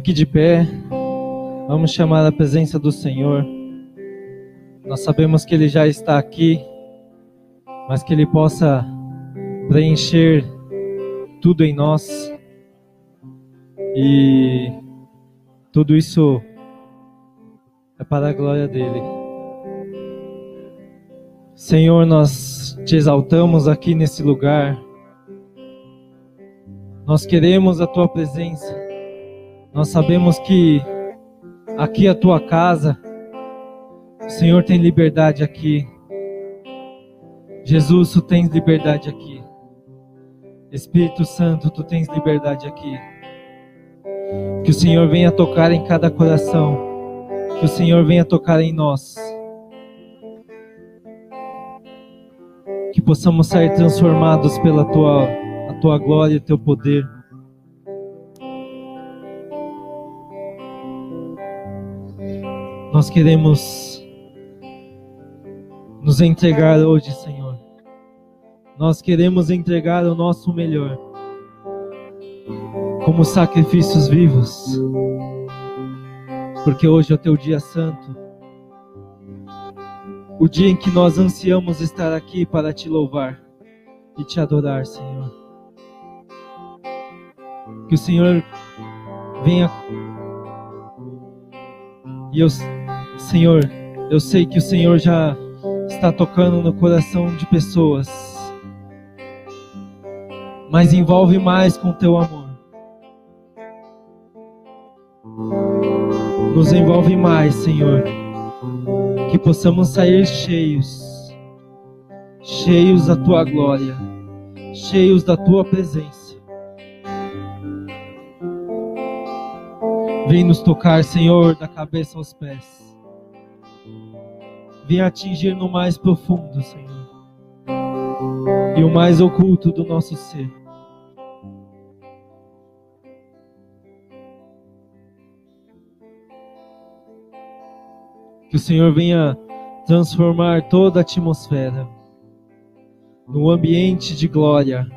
Fique de pé. Vamos chamar a presença do Senhor. Nós sabemos que Ele já está aqui, mas que Ele possa preencher tudo em nós. E tudo isso é para a glória dele. Senhor, nós te exaltamos aqui nesse lugar. Nós queremos a tua presença. Nós sabemos que aqui é a tua casa. O Senhor tem liberdade aqui. Jesus, tu tens liberdade aqui. Espírito Santo, tu tens liberdade aqui. Que o Senhor venha tocar em cada coração. Que o Senhor venha tocar em nós. Que possamos sair transformados pela tua, a tua glória e teu poder. Nós queremos nos entregar hoje, Senhor. Nós queremos entregar o nosso melhor como sacrifícios vivos, porque hoje é o teu dia santo, o dia em que nós ansiamos estar aqui para te louvar e te adorar, Senhor. Que o Senhor venha e eu, Senhor, eu sei que o Senhor já está tocando no coração de pessoas, mas envolve mais com teu amor. Nos envolve mais, Senhor, que possamos sair cheios, cheios da tua glória, cheios da tua presença. Vem nos tocar, Senhor, da cabeça aos pés. Vem atingir no mais profundo, Senhor, e o mais oculto do nosso ser. Que o Senhor venha transformar toda a atmosfera no ambiente de glória.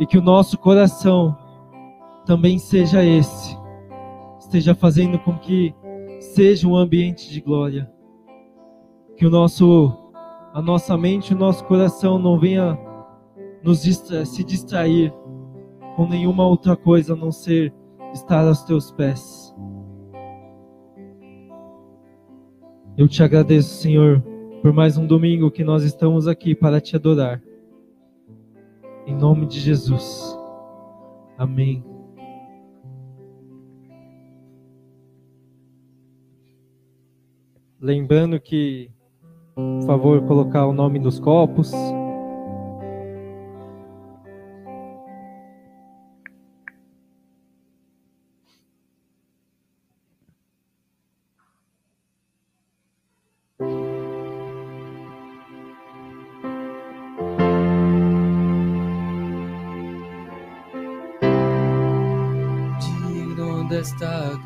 E que o nosso coração também seja esse esteja fazendo com que seja um ambiente de glória. Que o nosso, a nossa mente, o nosso coração não venha nos distra se distrair com nenhuma outra coisa a não ser estar aos teus pés. Eu te agradeço, Senhor, por mais um domingo que nós estamos aqui para te adorar. Em nome de Jesus. Amém. Lembrando que, por favor, colocar o nome nos copos.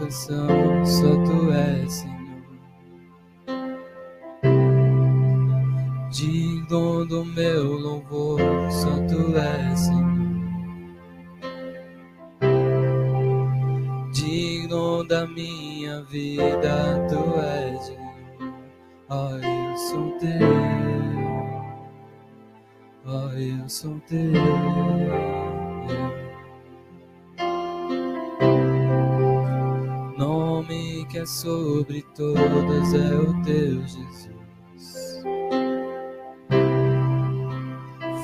Canção, vida, tu és, Senhor. Ó, eu sou teu. Ó, eu sou teu. Nome que é sobre todas é o teu Jesus.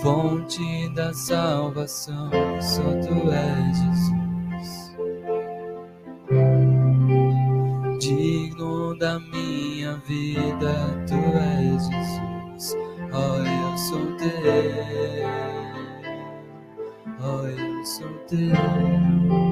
Fonte da salvação, só tu és Jesus. Da minha vida, tu és Jesus. Ó, eu sou teu. Ó, eu sou teu.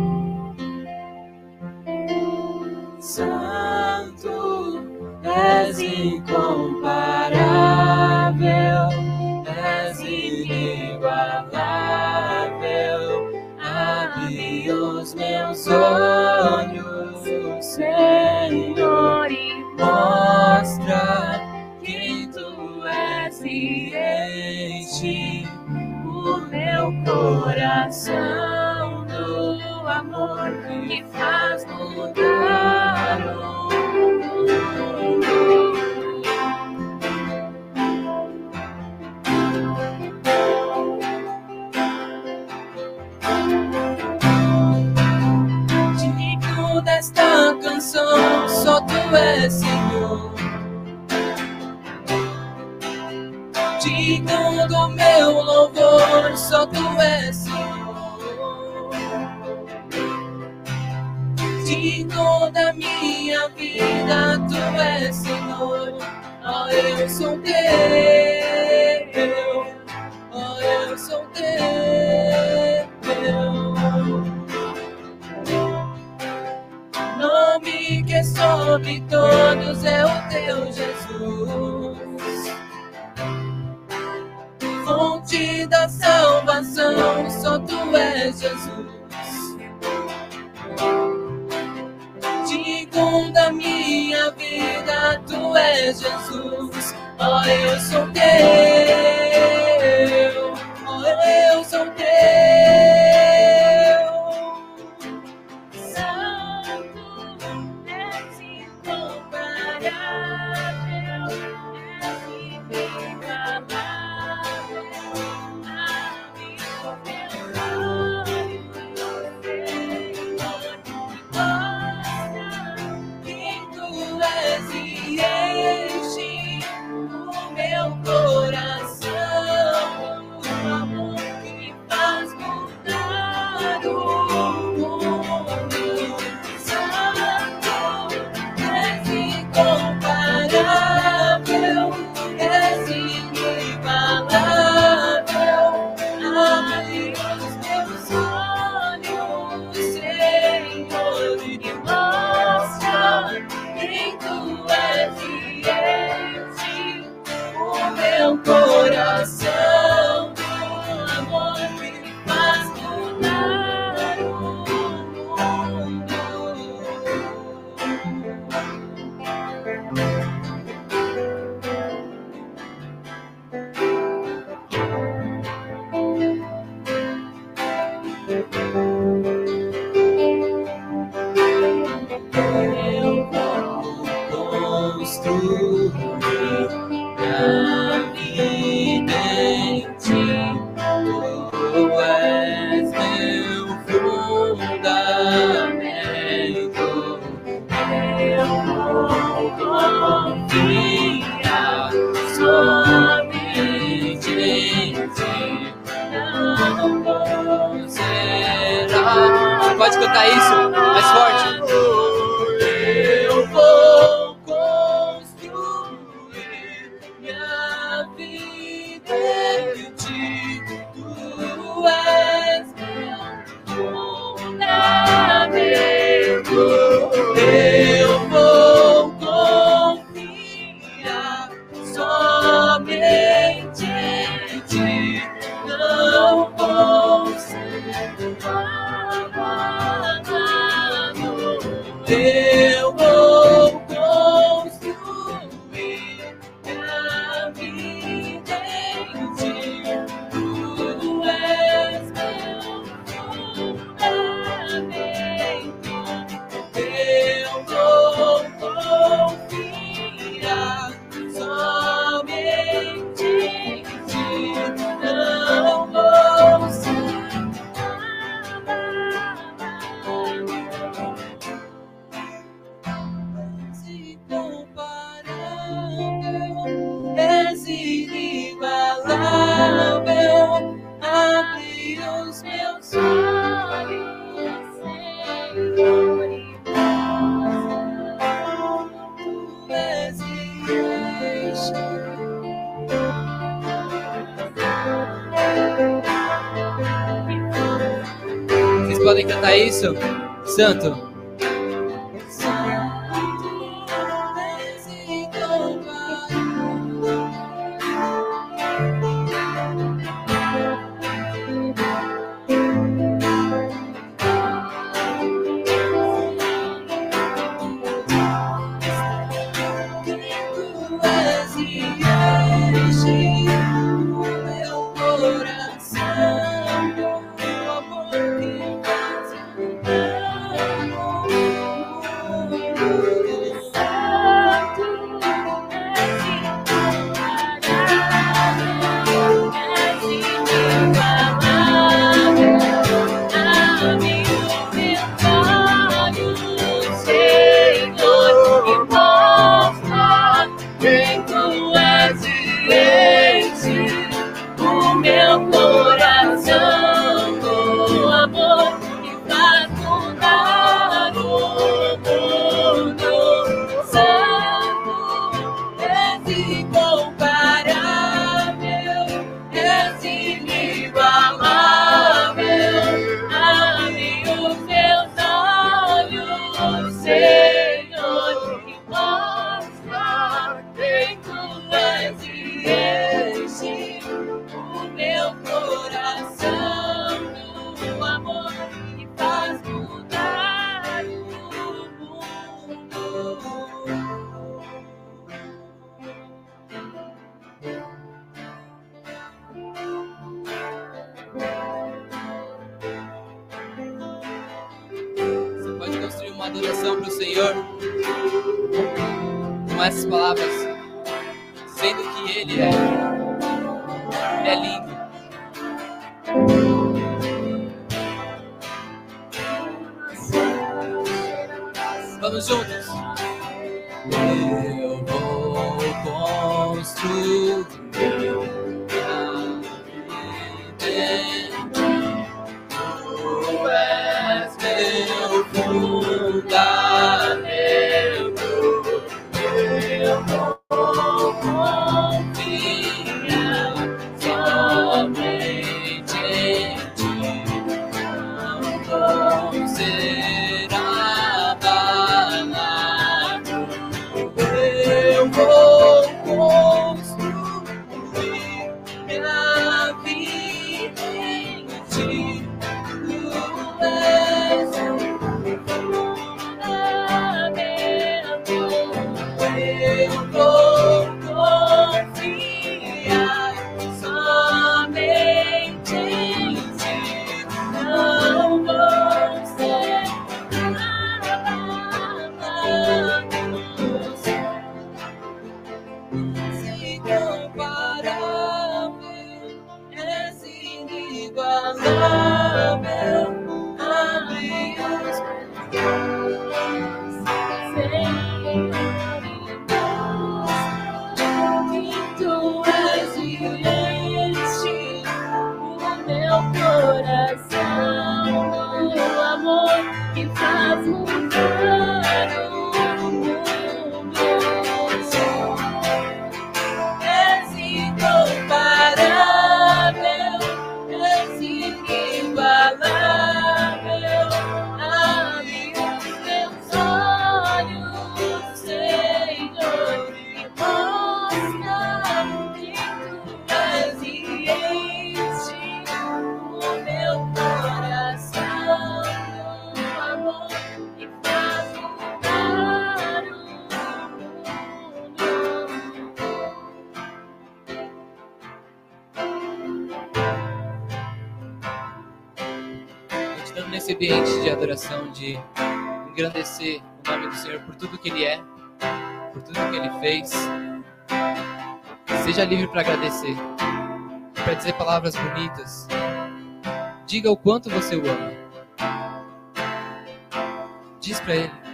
palavras bonitas. Diga o quanto você o ama. Diz para ele.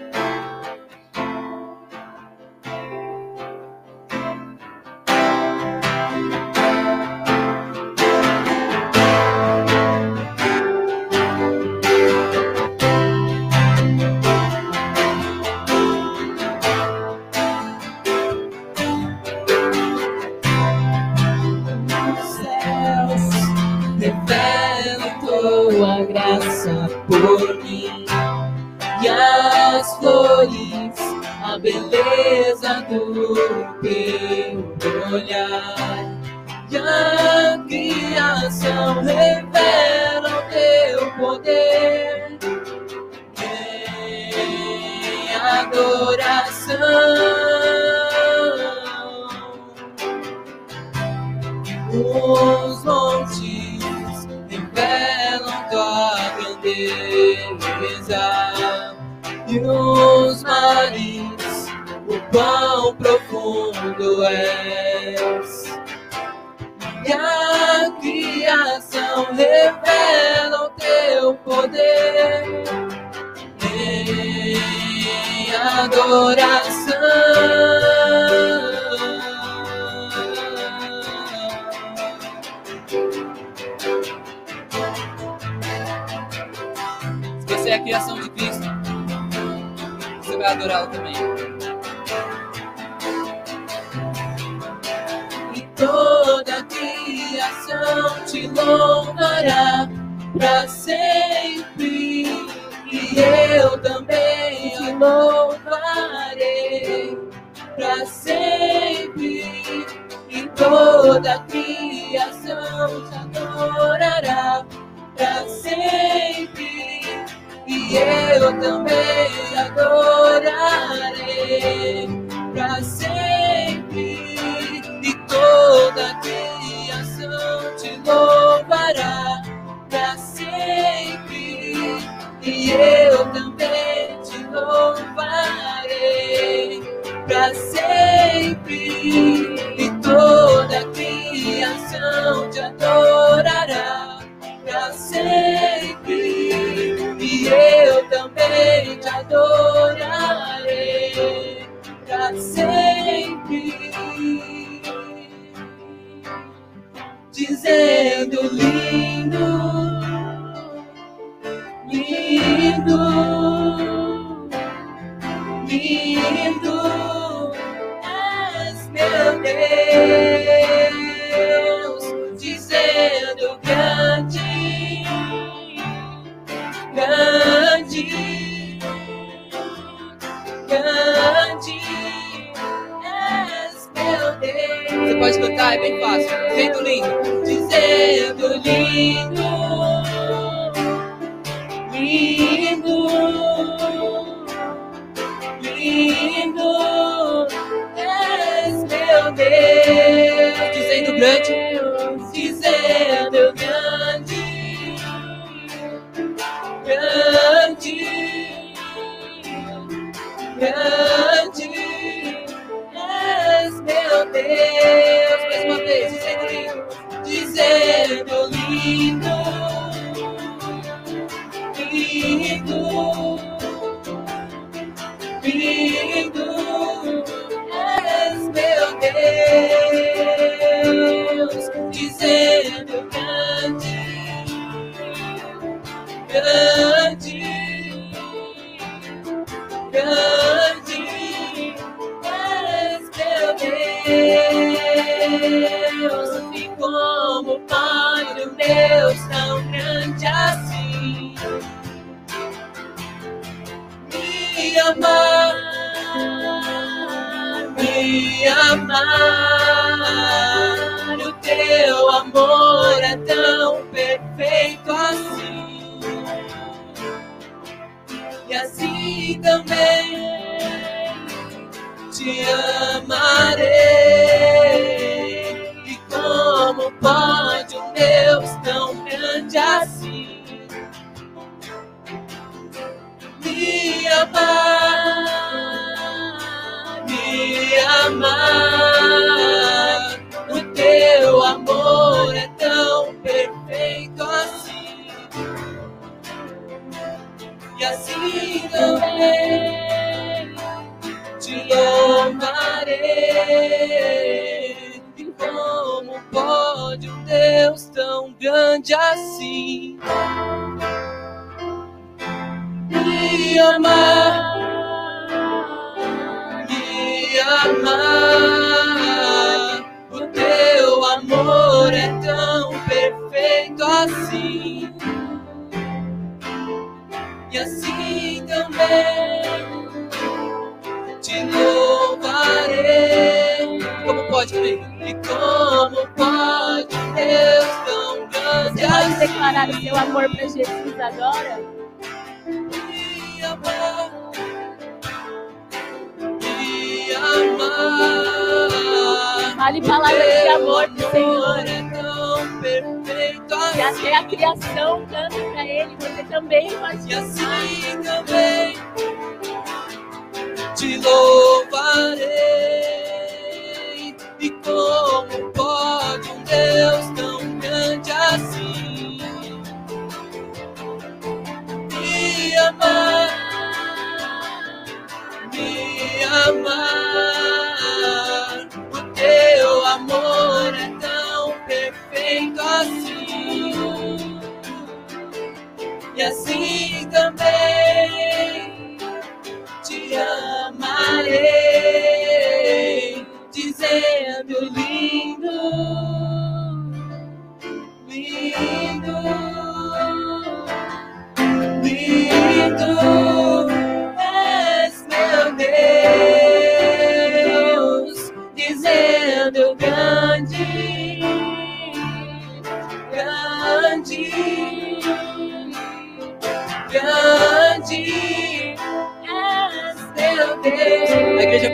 Dizendo lindo,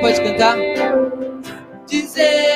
pode cantar? dizendo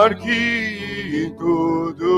maior que todo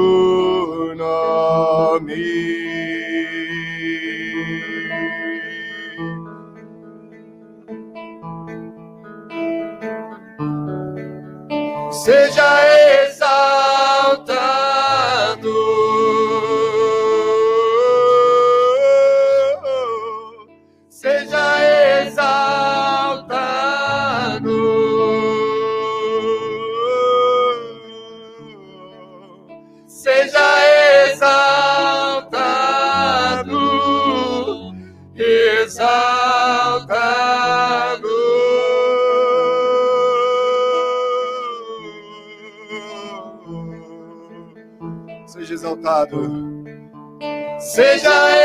Seja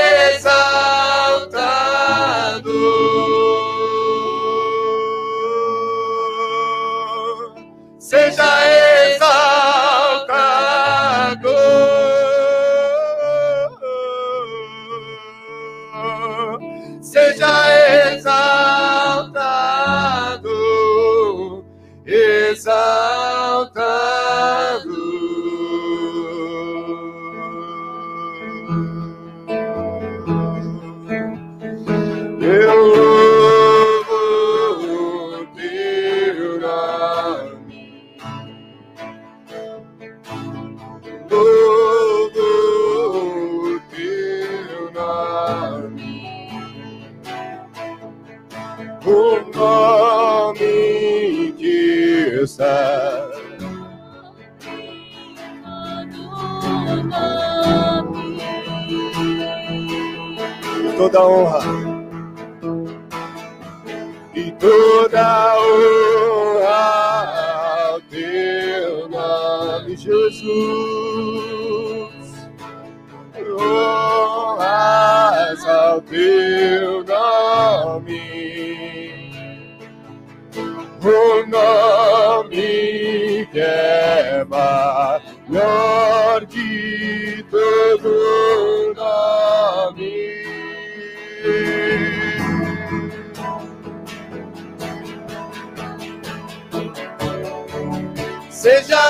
toda honra e toda honra ao teu nome, Jesus. Honras ao teu nome, o nome que é maior que todo. seja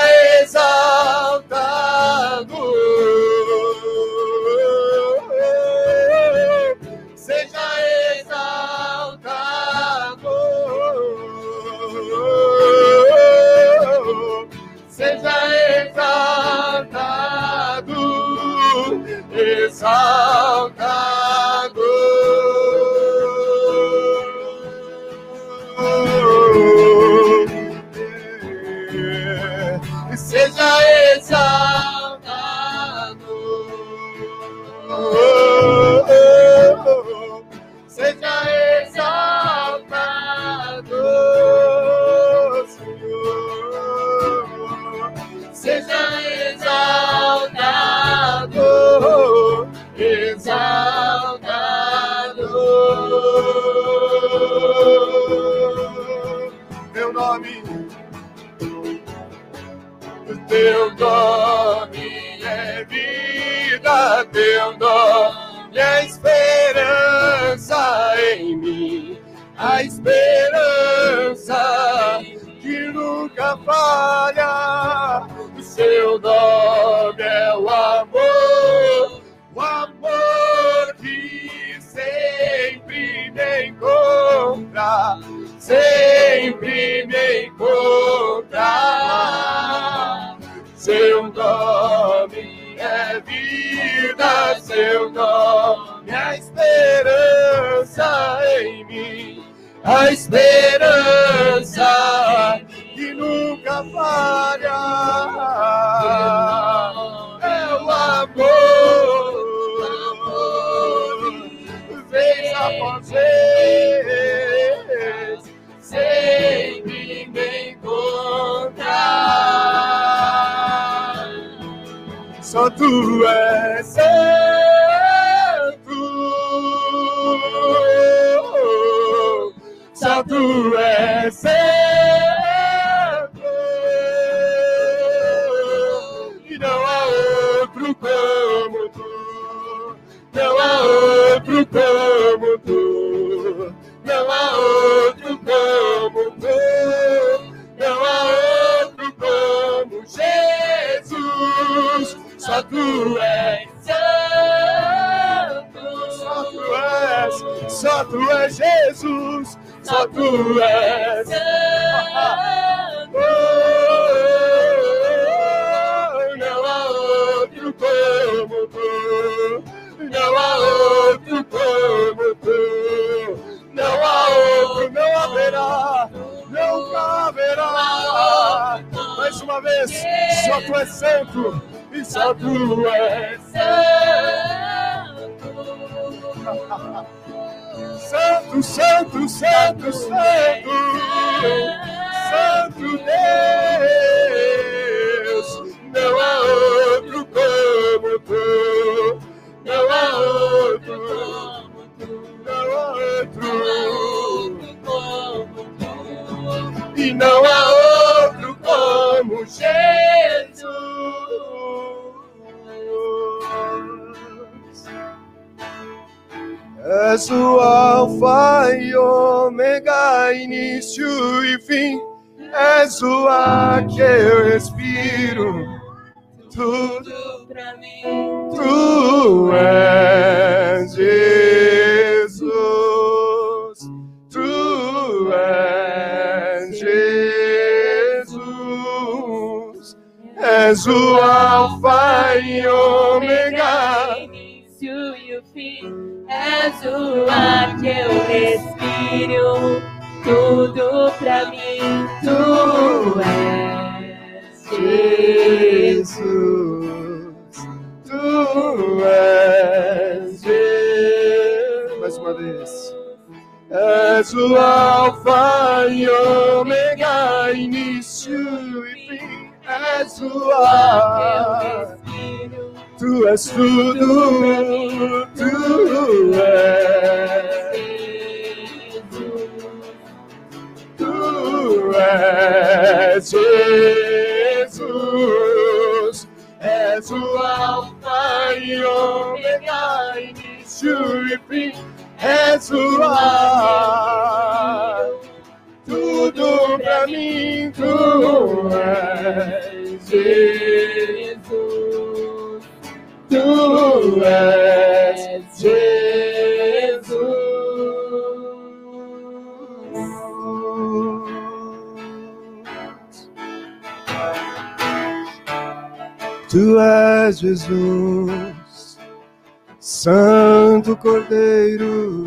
falha é o amor, vez após vez, sempre me encontrar. Só tu tu és Jesus, Santo Cordeiro,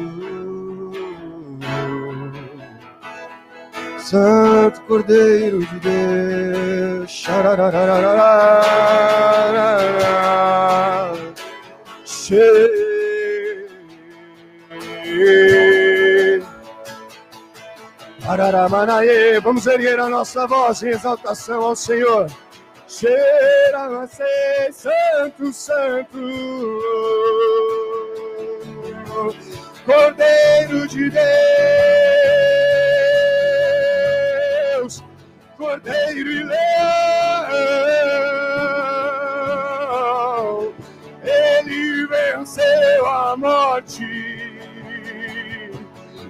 Santo Cordeiro de Deus. Vamos erguer a nossa voz em exaltação ao Senhor. Cheira você, Santo, Santo, Cordeiro de Deus, Cordeiro e Leão, Ele venceu a morte.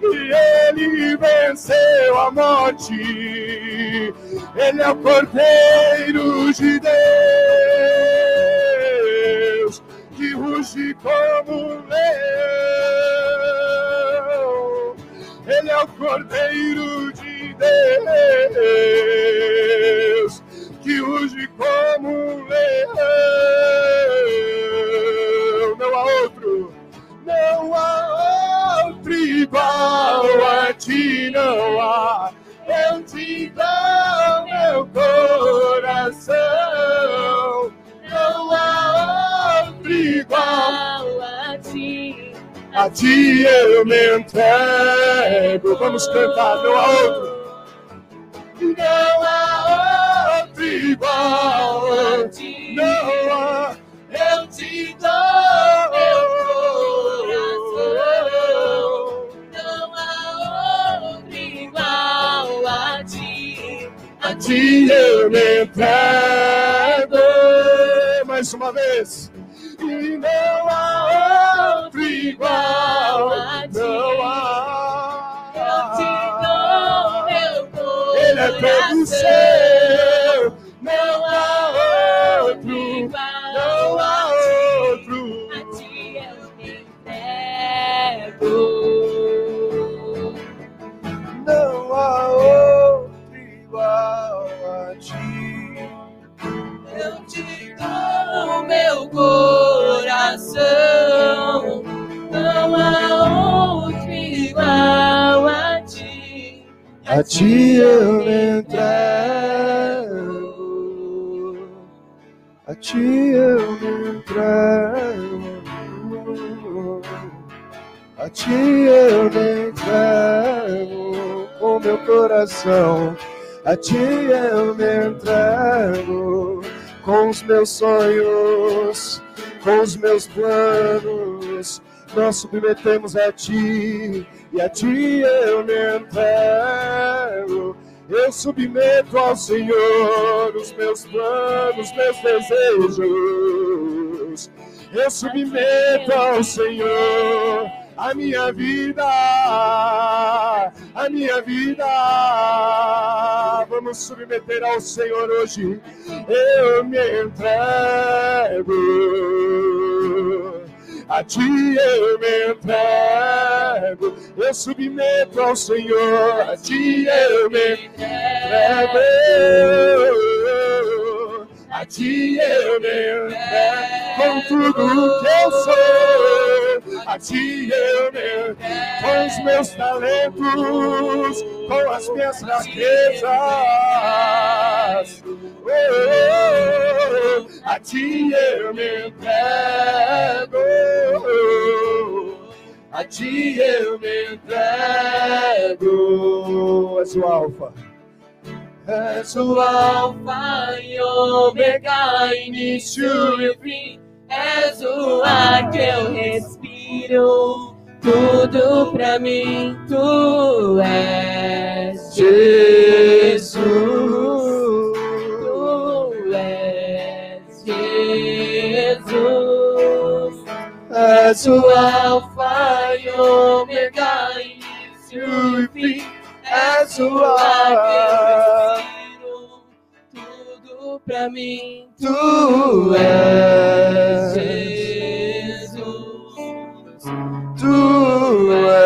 E ele venceu a morte. Ele é o Cordeiro de Deus que ruge como um leão. Ele é o Cordeiro de Deus que ruge como um leão. Não há outro. Não há outro igual a ti, não há. Ti eu me entrego. Vamos cantar, não há outro. Não há outro igual. Não há. Eu te dou meu coração. Não há outro igual a ti. A ti eu me entrego. Mais uma vez. Não há outro igual. Não há. Eu te dou meu coração. Ele é todo seu. Não há outro. Não há outro. A ti eu me entrego. Não há outro igual a ti. Eu te dou meu coração. Não há outro igual a ti. A ti eu me entrego. A ti eu me entrego. A ti eu me entrego com meu coração. A ti eu me entrego com os meus sonhos, com os meus planos. Nós submetemos a ti e a ti eu me entrego. Eu submeto ao Senhor os meus planos, meus desejos. Eu submeto ao Senhor a minha vida, a minha vida. Vamos submeter ao Senhor hoje. Eu me entrego. A ti eu me entrego, eu submeto ao Senhor, a ti eu me entrego, a ti eu me entrego, com tudo que eu sou, a ti eu me com os meus talentos, com as minhas fraquezas, oh, oh, oh, a ti eu me entrego. A a ti eu me entrego. És o Alfa. És o Alfa e Ômega, início e fim. És o ar que eu respiro. Tudo pra mim, tu és Jesus. Tu és Jesus. És o Alfa e Ômega, início e fim. És o respiro. Tudo pra mim, Tu és. Jesus. rule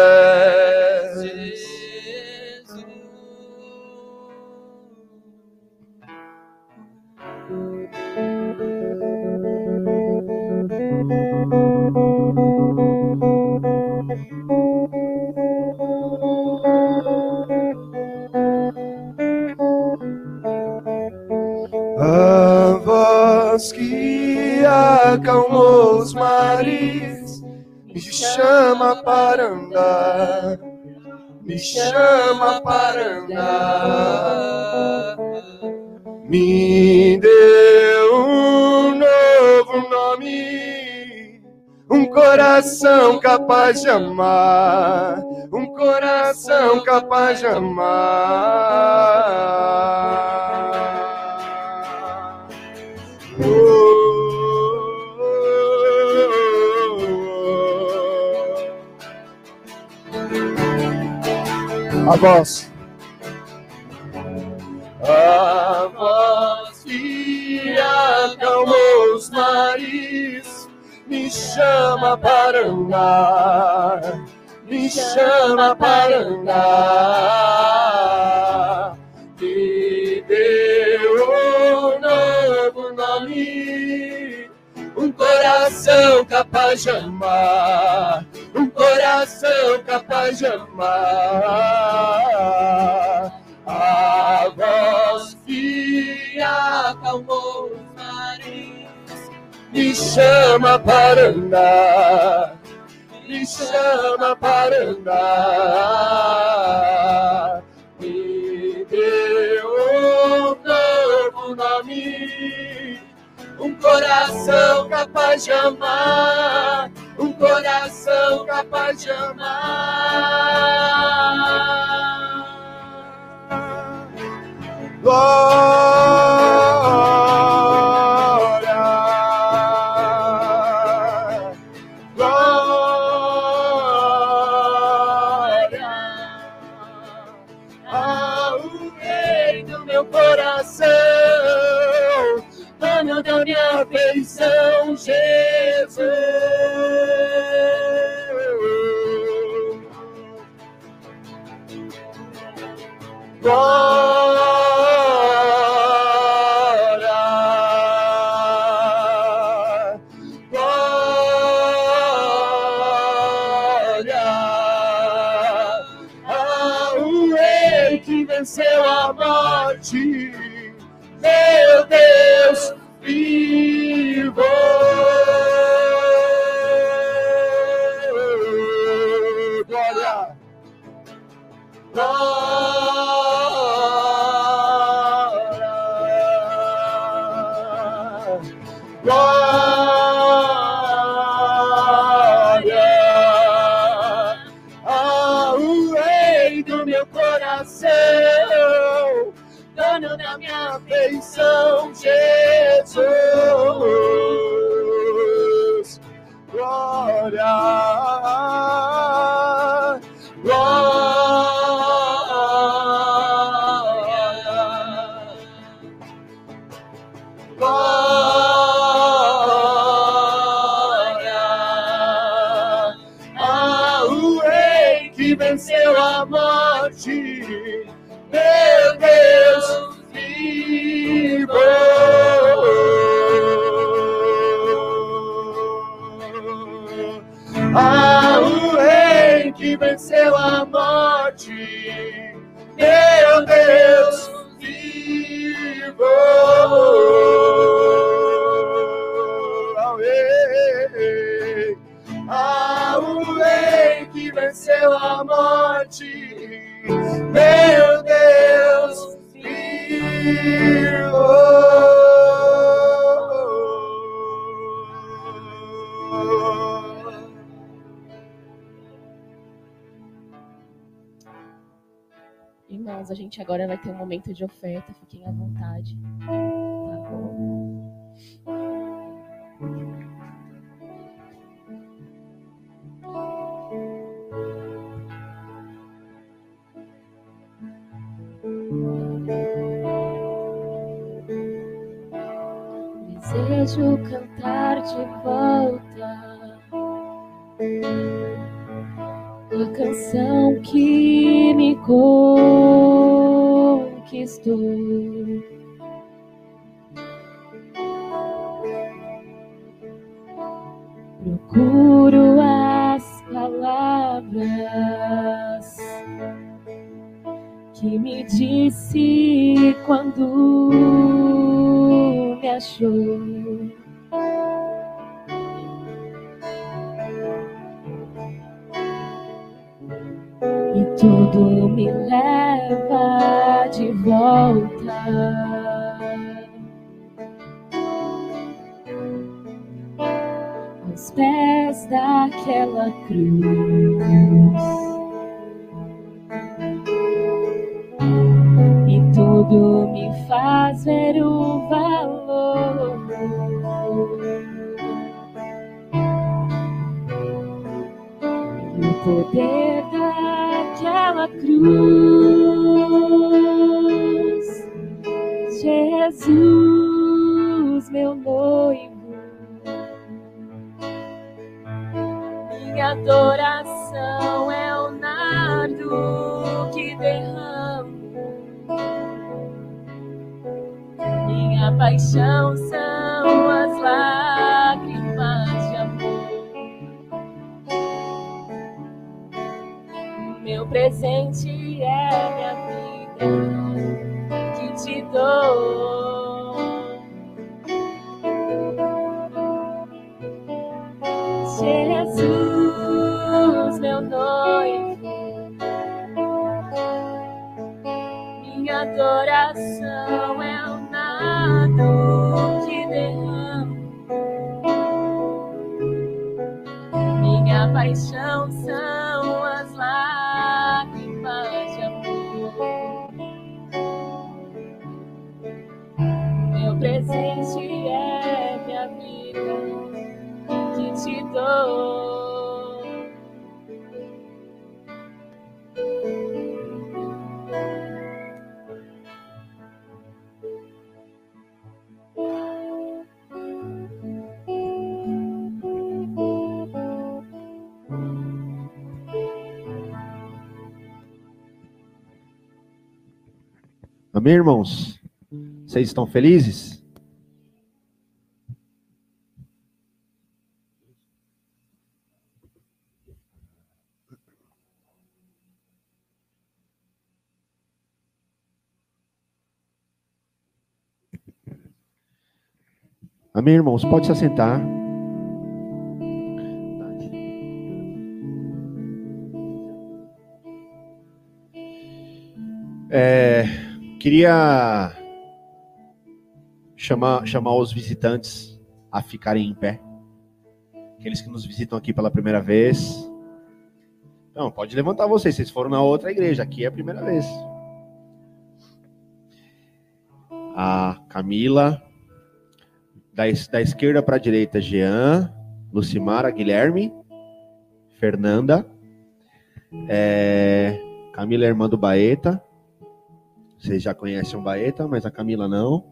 capaz de amar, um coração capaz de amar. A voz. Chama para andar, me chama para andar. Me deu um novo nome, um coração capaz de amar, um coração capaz de amar. A voz que Acalmou me chama para andar, me chama para andar. Me deu um novo nome, um coração capaz de amar, um coração capaz de amar. Glória, Jesus. Glória, venceu a morte, meu Deus vivo. Irmãos, a gente agora vai ter um momento de oferta, fiquem à vontade. Tá bom? Desejo cantar de volta a canção que me conquistou. Amém, irmãos? Vocês estão felizes? Amém, irmãos? Pode se assentar. É, queria chamar, chamar os visitantes a ficarem em pé. Aqueles que nos visitam aqui pela primeira vez. Não, pode levantar vocês. Vocês foram na outra igreja. Aqui é a primeira vez. A Camila. Da, da esquerda para a direita, Jean, Lucimara, Guilherme, Fernanda. É, Camila irmã do Baeta. Vocês já conhecem o Baeta, mas a Camila não.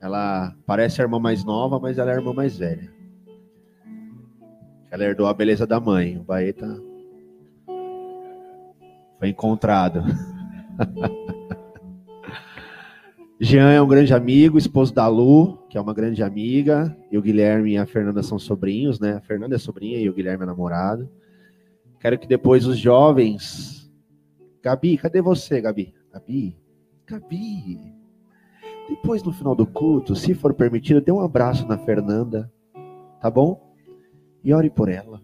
Ela parece a irmã mais nova, mas ela é a irmã mais velha. Ela herdou a beleza da mãe. O Baeta foi encontrado. Jean é um grande amigo, esposo da Lu, que é uma grande amiga. E o Guilherme e a Fernanda são sobrinhos, né? A Fernanda é sobrinha e o Guilherme é namorado. Quero que depois os jovens. Gabi, cadê você, Gabi? Gabi? Gabi. Depois, no final do culto, se for permitido, dê um abraço na Fernanda, tá bom? E ore por ela.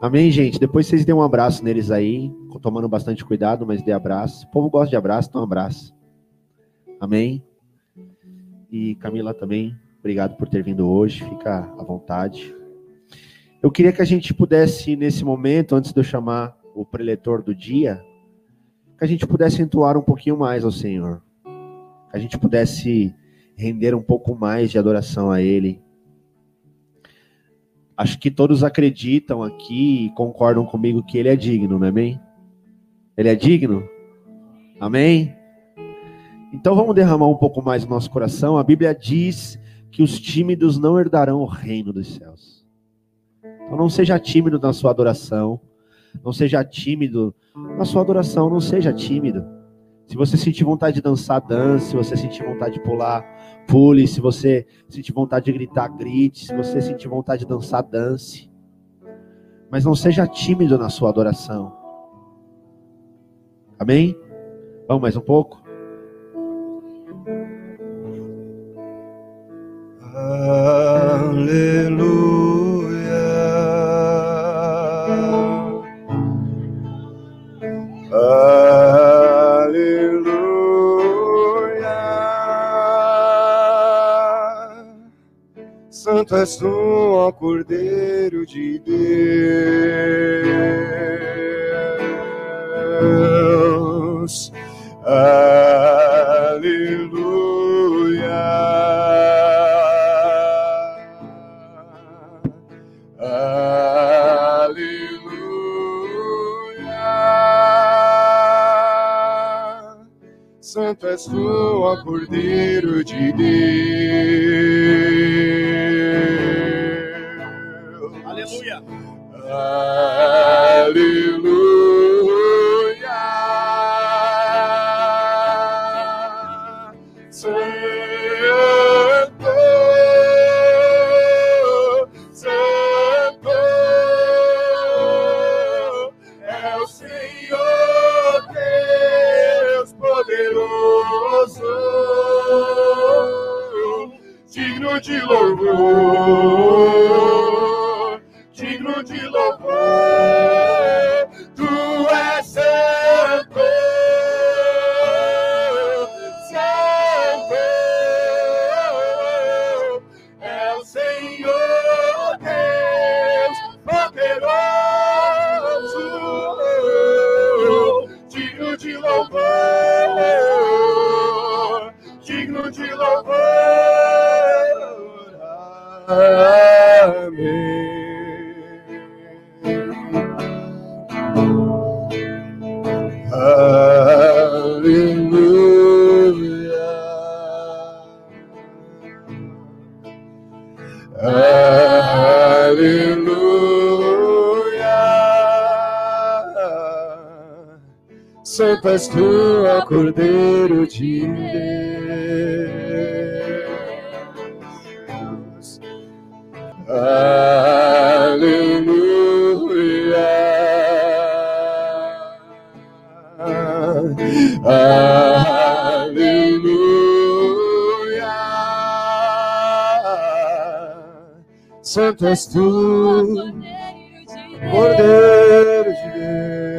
Amém, gente? Depois vocês dêem um abraço neles aí, tomando bastante cuidado, mas dê abraço. O povo gosta de abraço, então um abraço. Amém? E Camila também, obrigado por ter vindo hoje, fica à vontade. Eu queria que a gente pudesse, nesse momento, antes de eu chamar o preletor do dia, que a gente pudesse entoar um pouquinho mais ao Senhor. Que a gente pudesse render um pouco mais de adoração a Ele Acho que todos acreditam aqui e concordam comigo que ele é digno, não é amém? Ele é digno? Amém? Então vamos derramar um pouco mais no nosso coração. A Bíblia diz que os tímidos não herdarão o reino dos céus. Então não seja tímido na sua adoração. Não seja tímido na sua adoração, não seja tímido. Se você sentir vontade de dançar, dance. Se você sentir vontade de pular, pule. Se você sentir vontade de gritar, grite. Se você sentir vontade de dançar, dance. Mas não seja tímido na sua adoração. Amém? Vamos mais um pouco? Santo és tu, ó Cordeiro de Deus. Aleluia. Aleluia. Santo és tu, ó Cordeiro de Deus. És Deus. Aleluia. Aleluia. Santo és tu, Cordeiro de Você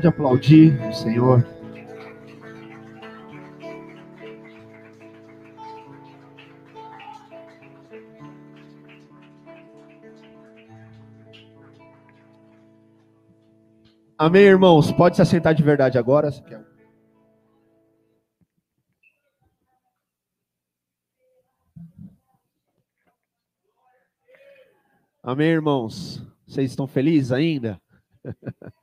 pode aplaudir o Senhor. Amém, irmãos? Pode se assentar de verdade agora. Você quer? Amém, irmãos? Vocês estão felizes ainda?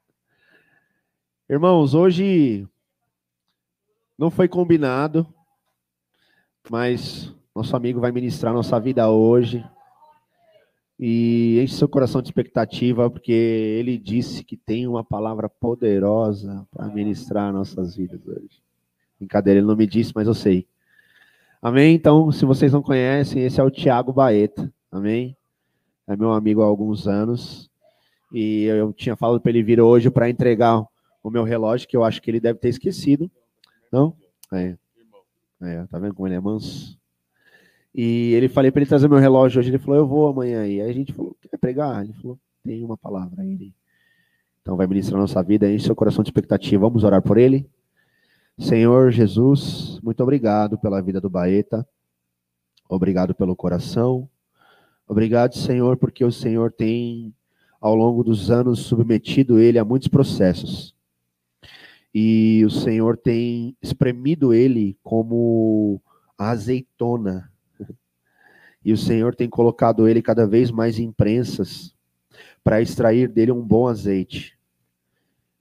irmãos, hoje não foi combinado, mas nosso amigo vai ministrar nossa vida hoje. E enche seu coração de expectativa, porque ele disse que tem uma palavra poderosa para ministrar nossas vidas hoje. Brincadeira, ele não me disse, mas eu sei. Amém? Então, se vocês não conhecem, esse é o Tiago Baeta. Amém? É meu amigo há alguns anos. E eu tinha falado para ele vir hoje para entregar o meu relógio, que eu acho que ele deve ter esquecido. Não? É. é tá vendo como ele é manso? E ele falei para ele trazer meu relógio hoje, ele falou, eu vou amanhã aí. Aí a gente falou, quer pregar? Ele falou, tem uma palavra aí. Ele... Então vai ministrar nossa vida, enche seu coração de expectativa. Vamos orar por ele? Senhor Jesus, muito obrigado pela vida do Baeta. Obrigado pelo coração. Obrigado, Senhor, porque o Senhor tem, ao longo dos anos, submetido ele a muitos processos. E o Senhor tem espremido ele como azeitona e o Senhor tem colocado ele cada vez mais em prensas para extrair dele um bom azeite.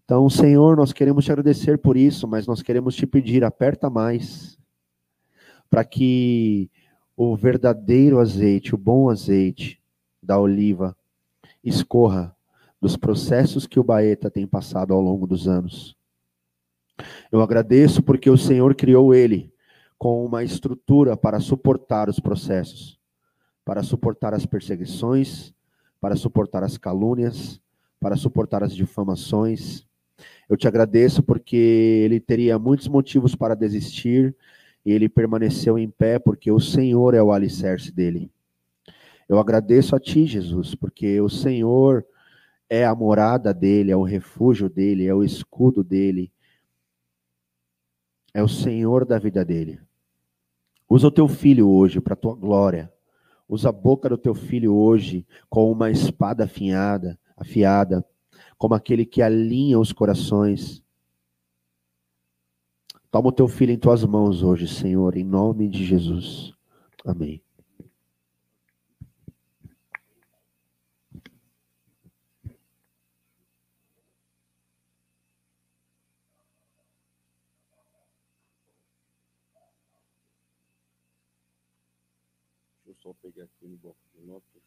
Então, Senhor, nós queremos te agradecer por isso, mas nós queremos te pedir, aperta mais, para que o verdadeiro azeite, o bom azeite da oliva, escorra dos processos que o Baeta tem passado ao longo dos anos. Eu agradeço porque o Senhor criou ele com uma estrutura para suportar os processos para suportar as perseguições, para suportar as calúnias, para suportar as difamações. Eu te agradeço porque ele teria muitos motivos para desistir e ele permaneceu em pé porque o Senhor é o alicerce dele. Eu agradeço a ti, Jesus, porque o Senhor é a morada dele, é o refúgio dele, é o escudo dele, é o Senhor da vida dele. Usa o teu filho hoje para a tua glória Usa a boca do teu filho hoje com uma espada afiada, afiada, como aquele que alinha os corações. Toma o teu filho em tuas mãos hoje, Senhor, em nome de Jesus. Amém. só pegar aqui no bloco de notas.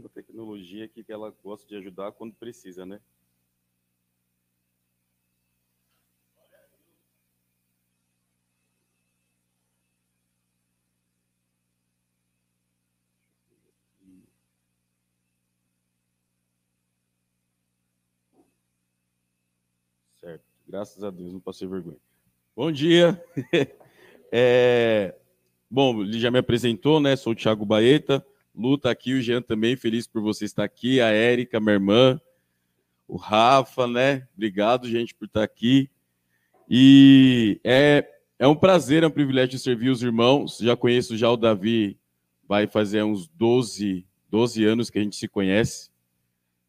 Da tecnologia é que ela gosta de ajudar quando precisa, né? Graças a Deus, não passei vergonha. Bom dia. É, bom, ele já me apresentou, né? Sou o Thiago Baeta. Lu tá aqui, o Jean também, feliz por você estar aqui. A Érica, minha irmã. O Rafa, né? Obrigado, gente, por estar aqui. E é, é um prazer, é um privilégio servir os irmãos. Já conheço já o Davi, vai fazer uns 12, 12 anos que a gente se conhece.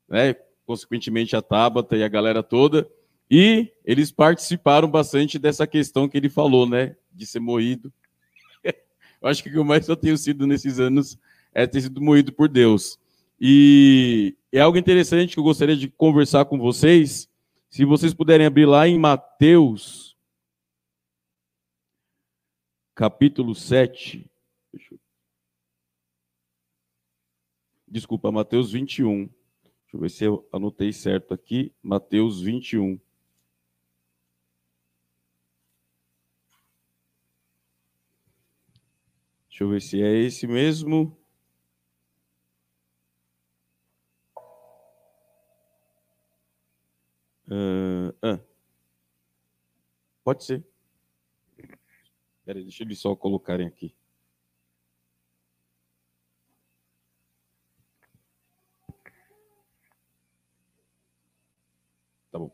Né? Consequentemente, a Tabata e a galera toda. E eles participaram bastante dessa questão que ele falou, né? De ser moído. eu acho que o mais eu tenho sido nesses anos é ter sido moído por Deus. E é algo interessante que eu gostaria de conversar com vocês. Se vocês puderem abrir lá em Mateus, capítulo 7. Desculpa, Mateus 21. Deixa eu ver se eu anotei certo aqui. Mateus 21. Deixa eu ver se é esse mesmo. Uh. Pode ser. Peraí, deixa eles só colocarem aqui. Tá bom.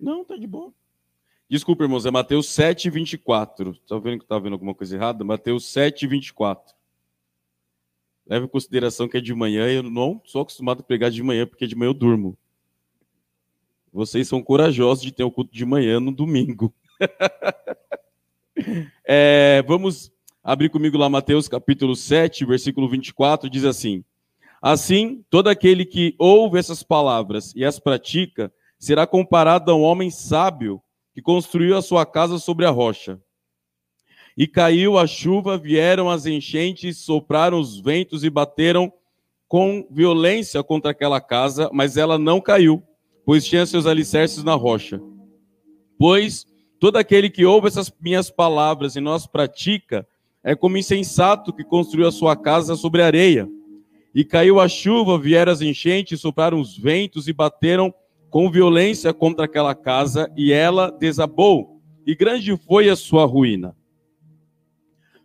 Não, tá de boa. Desculpa, irmãos, é Mateus 7, 24. Tá vendo que tá vendo alguma coisa errada? Mateus 7, 24. Leve em consideração que é de manhã e eu não sou acostumado a pregar de manhã, porque de manhã eu durmo. Vocês são corajosos de ter o culto de manhã no domingo. é, vamos abrir comigo lá Mateus capítulo 7, versículo 24, diz assim: Assim, todo aquele que ouve essas palavras e as pratica será comparado a um homem sábio que construiu a sua casa sobre a rocha. E caiu a chuva, vieram as enchentes, sopraram os ventos e bateram com violência contra aquela casa, mas ela não caiu, pois tinha seus alicerces na rocha. Pois todo aquele que ouve essas minhas palavras e as pratica é como insensato que construiu a sua casa sobre areia. E caiu a chuva, vieram as enchentes, sopraram os ventos e bateram com violência contra aquela casa, e ela desabou, e grande foi a sua ruína.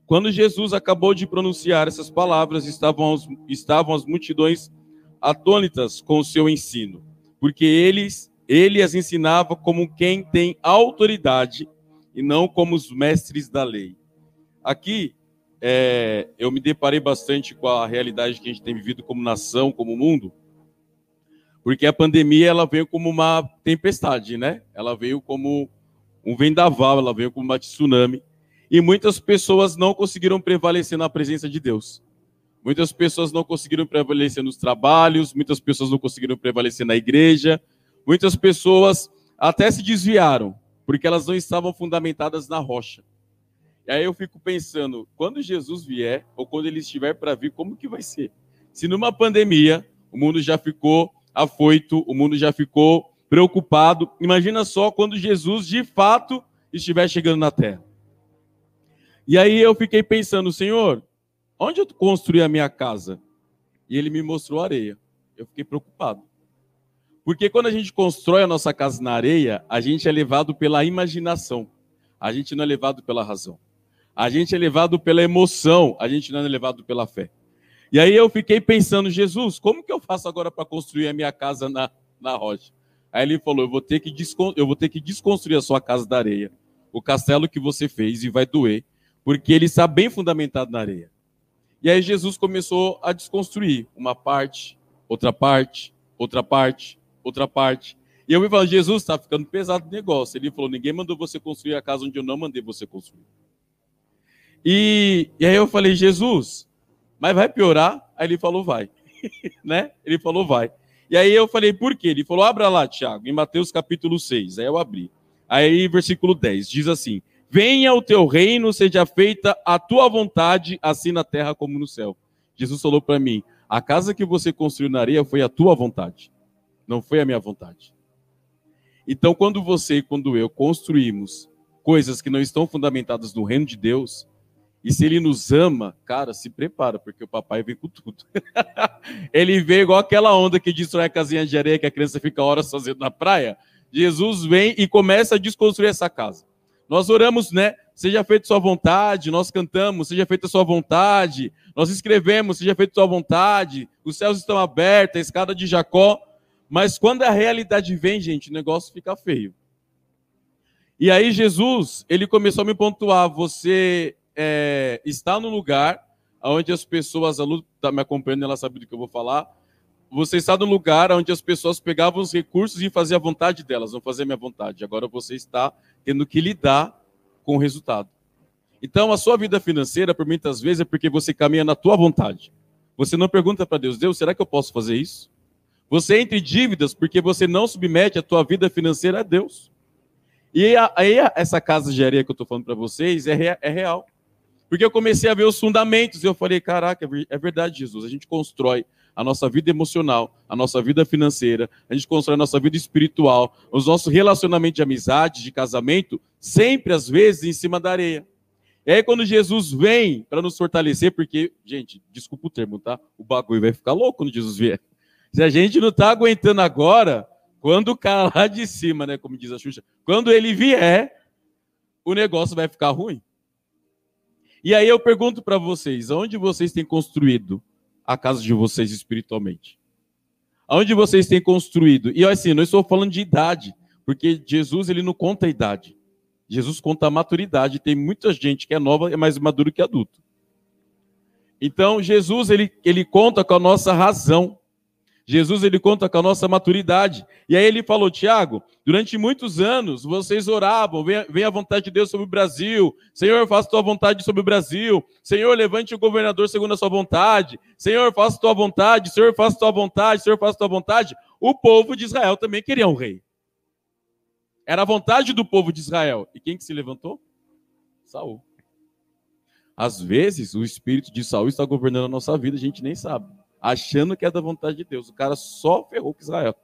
Quando Jesus acabou de pronunciar essas palavras, estavam, estavam as multidões atônitas com o seu ensino, porque eles, ele as ensinava como quem tem autoridade e não como os mestres da lei. Aqui, é, eu me deparei bastante com a realidade que a gente tem vivido como nação, como mundo, porque a pandemia ela veio como uma tempestade, né? Ela veio como um vendaval, ela veio como uma tsunami e muitas pessoas não conseguiram prevalecer na presença de Deus. Muitas pessoas não conseguiram prevalecer nos trabalhos, muitas pessoas não conseguiram prevalecer na igreja, muitas pessoas até se desviaram, porque elas não estavam fundamentadas na rocha. E aí eu fico pensando, quando Jesus vier, ou quando ele estiver para vir, como que vai ser? Se numa pandemia o mundo já ficou afoito, o mundo já ficou preocupado, imagina só quando Jesus de fato estiver chegando na terra. E aí eu fiquei pensando, Senhor, onde eu construí a minha casa? E ele me mostrou areia. Eu fiquei preocupado. Porque quando a gente constrói a nossa casa na areia, a gente é levado pela imaginação. A gente não é levado pela razão. A gente é levado pela emoção, a gente não é levado pela fé. E aí eu fiquei pensando, Jesus, como que eu faço agora para construir a minha casa na, na rocha? Aí ele falou, eu vou, ter que eu vou ter que desconstruir a sua casa da areia, o castelo que você fez, e vai doer porque ele está bem fundamentado na areia. E aí Jesus começou a desconstruir uma parte, outra parte, outra parte, outra parte. E eu me falei, Jesus, está ficando pesado o negócio. Ele falou, ninguém mandou você construir a casa onde eu não mandei você construir. E, e aí eu falei, Jesus, mas vai piorar? Aí ele falou, vai. né? Ele falou, vai. E aí eu falei, por quê? Ele falou, abra lá, Tiago, em Mateus capítulo 6. Aí eu abri. Aí, versículo 10, diz assim: Venha o teu reino, seja feita a tua vontade, assim na terra como no céu. Jesus falou para mim: a casa que você construiu na areia foi a tua vontade, não foi a minha vontade. Então, quando você e quando eu construímos coisas que não estão fundamentadas no reino de Deus, e se ele nos ama, cara, se prepara, porque o papai vem com tudo. ele vem igual aquela onda que destrói a casinha de areia que a criança fica horas fazendo na praia. Jesus vem e começa a desconstruir essa casa. Nós oramos, né? Seja feita sua vontade, nós cantamos, seja feita sua vontade, nós escrevemos, seja feita sua vontade, os céus estão abertos, a escada de Jacó. Mas quando a realidade vem, gente, o negócio fica feio. E aí Jesus, ele começou a me pontuar, você é, está no lugar onde as pessoas, a Lu está me acompanhando, ela sabe do que eu vou falar, você está no lugar onde as pessoas pegavam os recursos e faziam a vontade delas, não a minha vontade. Agora você está tendo que lidar com o resultado. Então, a sua vida financeira, por muitas vezes, é porque você caminha na tua vontade. Você não pergunta para Deus, Deus, será que eu posso fazer isso? Você entra em dívidas porque você não submete a tua vida financeira a Deus. E aí, essa casa de areia que eu estou falando para vocês é, é real. Porque eu comecei a ver os fundamentos e eu falei, caraca, é verdade, Jesus, a gente constrói a nossa vida emocional, a nossa vida financeira, a gente constrói a nossa vida espiritual, os nossos relacionamentos de amizade, de casamento, sempre às vezes em cima da areia. E aí quando Jesus vem para nos fortalecer, porque, gente, desculpa o termo, tá? O bagulho vai ficar louco quando Jesus vier. Se a gente não está aguentando agora, quando o cara lá de cima, né, como diz a Xuxa, quando ele vier, o negócio vai ficar ruim. E aí eu pergunto para vocês, onde vocês têm construído a casa de vocês espiritualmente? Aonde vocês têm construído? E assim, não estou falando de idade, porque Jesus ele não conta a idade. Jesus conta a maturidade. Tem muita gente que é nova e é mais maduro que adulto. Então, Jesus ele, ele conta com a nossa razão. Jesus ele conta com a nossa maturidade. E aí ele falou, Tiago, durante muitos anos vocês oravam, vem a vontade de Deus sobre o Brasil. Senhor, faça tua vontade sobre o Brasil. Senhor, levante o governador segundo a sua vontade. Senhor, faça tua vontade. Senhor, faça tua vontade. Senhor, faça tua vontade. O povo de Israel também queria um rei. Era a vontade do povo de Israel. E quem que se levantou? Saul. Às vezes, o espírito de Saul está governando a nossa vida, a gente nem sabe. Achando que é da vontade de Deus. O cara só ferrou com Israel.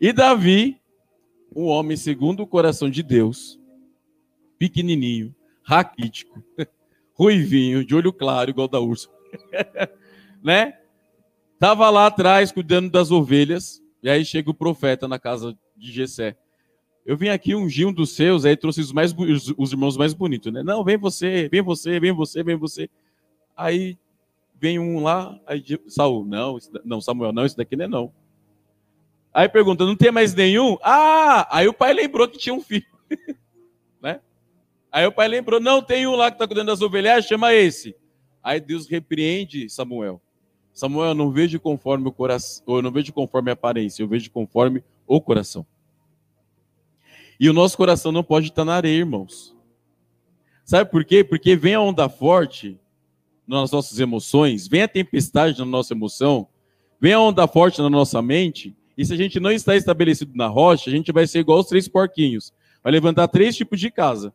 E Davi, um homem segundo o coração de Deus, pequenininho, raquítico, ruivinho, de olho claro, igual da ursa, né? Tava lá atrás cuidando das ovelhas, e aí chega o profeta na casa de Gessé. Eu vim aqui ungir um dos seus, aí trouxe os, mais, os, os irmãos mais bonitos, né? Não, vem você, vem você, vem você, vem você. Aí vem um lá, aí Saul, não, não, Samuel, não, esse daqui não é não. Aí pergunta, não tem mais nenhum? Ah, aí o pai lembrou que tinha um filho, né? Aí o pai lembrou, não, tem um lá que está cuidando das ovelhas, chama esse. Aí Deus repreende Samuel. Samuel, eu não vejo conforme o coração, eu não vejo conforme a aparência, eu vejo conforme o coração. E o nosso coração não pode estar na areia, irmãos. Sabe por quê? Porque vem a onda forte nas nossas emoções, vem a tempestade na nossa emoção, vem a onda forte na nossa mente, e se a gente não está estabelecido na rocha, a gente vai ser igual os três porquinhos. Vai levantar três tipos de casa.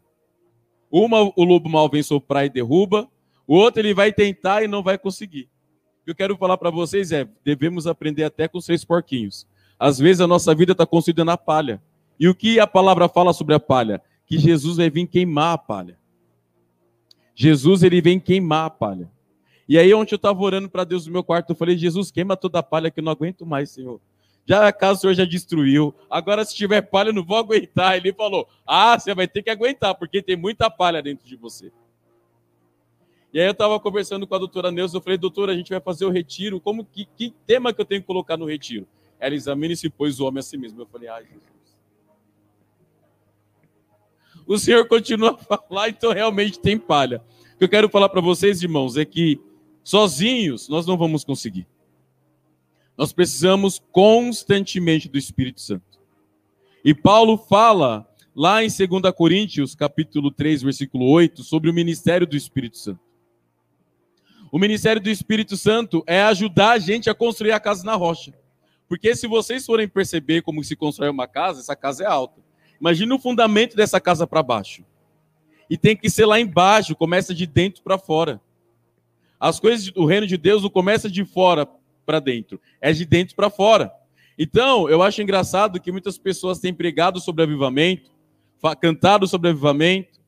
Uma, o lobo mal vem soprar e derruba. O outro, ele vai tentar e não vai conseguir. O que eu quero falar para vocês é: devemos aprender até com os três porquinhos. Às vezes a nossa vida está construída na palha. E o que a palavra fala sobre a palha? Que Jesus vai vir queimar a palha. Jesus ele vem queimar a palha. E aí, ontem eu estava orando para Deus no meu quarto, eu falei: Jesus, queima toda a palha que eu não aguento mais, Senhor. Já a casa o Senhor já destruiu. Agora, se tiver palha, eu não vou aguentar. Ele falou: Ah, você vai ter que aguentar, porque tem muita palha dentro de você. E aí eu estava conversando com a doutora Neuza, eu falei, doutora, a gente vai fazer o retiro, como que, que tema que eu tenho que colocar no retiro? Ela examine-se, pois o homem a si mesmo. Eu falei, ai, Jesus. O Senhor continua a falar, então realmente tem palha. O que eu quero falar para vocês, irmãos, é que sozinhos nós não vamos conseguir. Nós precisamos constantemente do Espírito Santo. E Paulo fala lá em 2 Coríntios, capítulo 3, versículo 8, sobre o ministério do Espírito Santo. O ministério do Espírito Santo é ajudar a gente a construir a casa na rocha. Porque se vocês forem perceber como se constrói uma casa, essa casa é alta. Imagina o fundamento dessa casa para baixo. E tem que ser lá embaixo, começa de dentro para fora. As coisas do reino de Deus não começa de fora para dentro, é de dentro para fora. Então, eu acho engraçado que muitas pessoas têm pregado sobre avivamento, cantado sobre avivamento,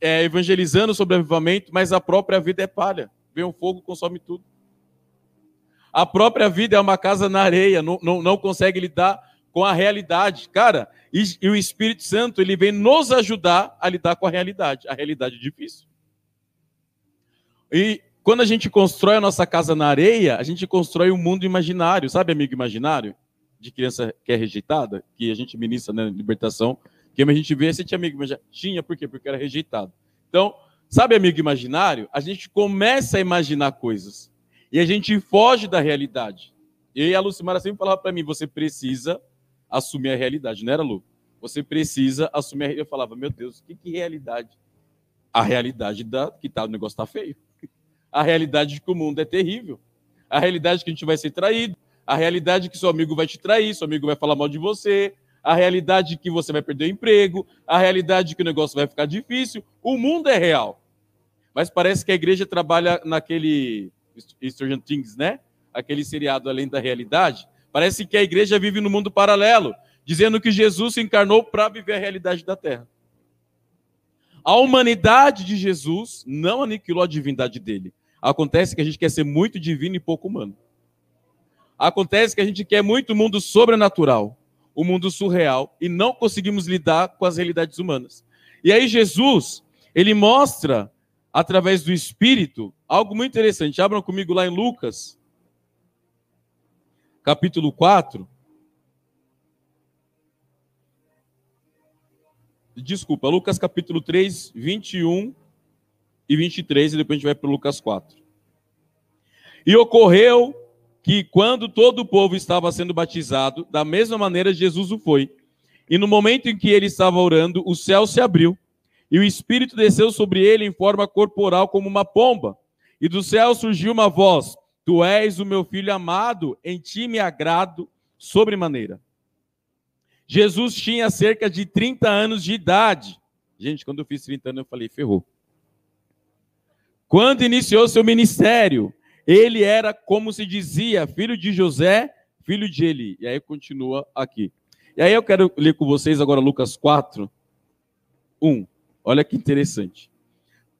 é, evangelizando sobre avivamento, mas a própria vida é palha. Vem um fogo, consome tudo. A própria vida é uma casa na areia, não, não, não consegue lidar com a realidade. Cara, e, e, o Espírito Santo ele vem nos ajudar a lidar com a realidade. A realidade é difícil. E quando a gente constrói a nossa casa na areia, a gente constrói um mundo imaginário. Sabe, amigo imaginário? De criança que é rejeitada, que a gente ministra na libertação. Que a gente vê, esse amigo imaginário. Tinha, por quê? Porque era rejeitado. Então, sabe, amigo imaginário? A gente começa a imaginar coisas e a gente foge da realidade. E a Lucimara sempre falava para mim: você precisa assumir a realidade, não era, Lu? Você precisa assumir a realidade. Eu falava: meu Deus, que, que realidade? A realidade da que tá, o negócio está feio. A realidade de que o mundo é terrível. A realidade de que a gente vai ser traído. A realidade de que seu amigo vai te trair, seu amigo vai falar mal de você. A realidade de que você vai perder o emprego. A realidade de que o negócio vai ficar difícil. O mundo é real. Mas parece que a igreja trabalha naquele Stranger Things, né? Aquele seriado além da realidade. Parece que a igreja vive no mundo paralelo, dizendo que Jesus se encarnou para viver a realidade da terra. A humanidade de Jesus não aniquilou a divindade dele. Acontece que a gente quer ser muito divino e pouco humano. Acontece que a gente quer muito mundo sobrenatural. o mundo surreal e não conseguimos lidar com as realidades humanas. E aí Jesus, ele mostra através do Espírito algo muito interessante. Abram comigo lá em Lucas, capítulo 4. Desculpa, Lucas capítulo 3, 21 e 23, e depois a gente vai para Lucas 4. E ocorreu que quando todo o povo estava sendo batizado, da mesma maneira Jesus o foi. E no momento em que ele estava orando, o céu se abriu, e o Espírito desceu sobre ele em forma corporal como uma pomba. E do céu surgiu uma voz: Tu és o meu filho amado, em ti me agrado sobremaneira. Jesus tinha cerca de 30 anos de idade. Gente, quando eu fiz 30 anos, eu falei, ferrou. Quando iniciou seu ministério, ele era, como se dizia, filho de José, filho de Eli. E aí continua aqui. E aí eu quero ler com vocês agora Lucas 4, 1. Olha que interessante.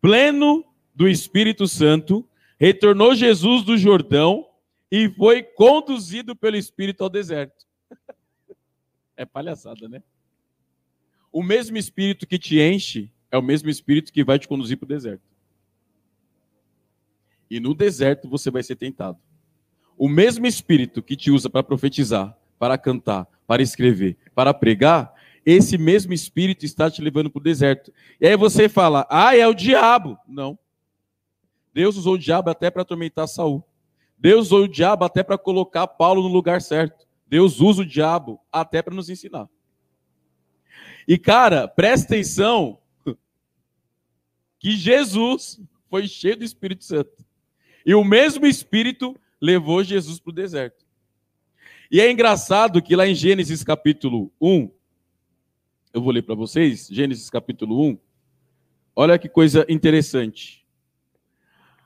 Pleno do Espírito Santo, retornou Jesus do Jordão e foi conduzido pelo Espírito ao deserto. É palhaçada, né? O mesmo Espírito que te enche é o mesmo Espírito que vai te conduzir para o deserto. E no deserto você vai ser tentado. O mesmo Espírito que te usa para profetizar, para cantar, para escrever, para pregar, esse mesmo Espírito está te levando para o deserto. E aí você fala, ah, é o diabo. Não. Deus usou o diabo até para atormentar Saul. Deus usou o diabo até para colocar Paulo no lugar certo. Deus usa o diabo até para nos ensinar. E cara, presta atenção que Jesus foi cheio do Espírito Santo. E o mesmo Espírito levou Jesus para o deserto. E é engraçado que lá em Gênesis capítulo 1, eu vou ler para vocês, Gênesis capítulo 1, olha que coisa interessante.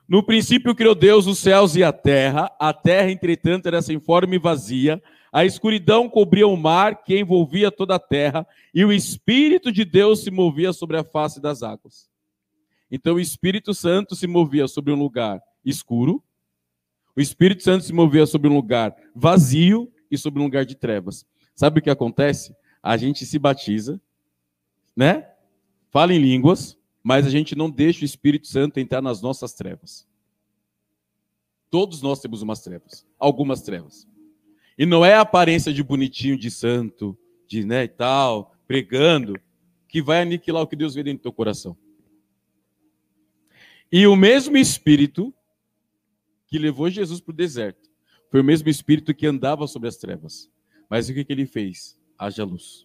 No princípio criou Deus os céus e a terra, a terra, entretanto, era sem forma e vazia, a escuridão cobria o mar que envolvia toda a terra, e o Espírito de Deus se movia sobre a face das águas. Então o Espírito Santo se movia sobre um lugar escuro, o Espírito Santo se movia sobre um lugar vazio e sobre um lugar de trevas. Sabe o que acontece? A gente se batiza, né? Fala em línguas, mas a gente não deixa o Espírito Santo entrar nas nossas trevas. Todos nós temos umas trevas, algumas trevas. E não é a aparência de bonitinho, de santo, de né, e tal, pregando, que vai aniquilar o que Deus vê dentro do teu coração. E o mesmo Espírito que levou Jesus para o deserto foi o mesmo Espírito que andava sobre as trevas. Mas o que, que ele fez? Haja luz.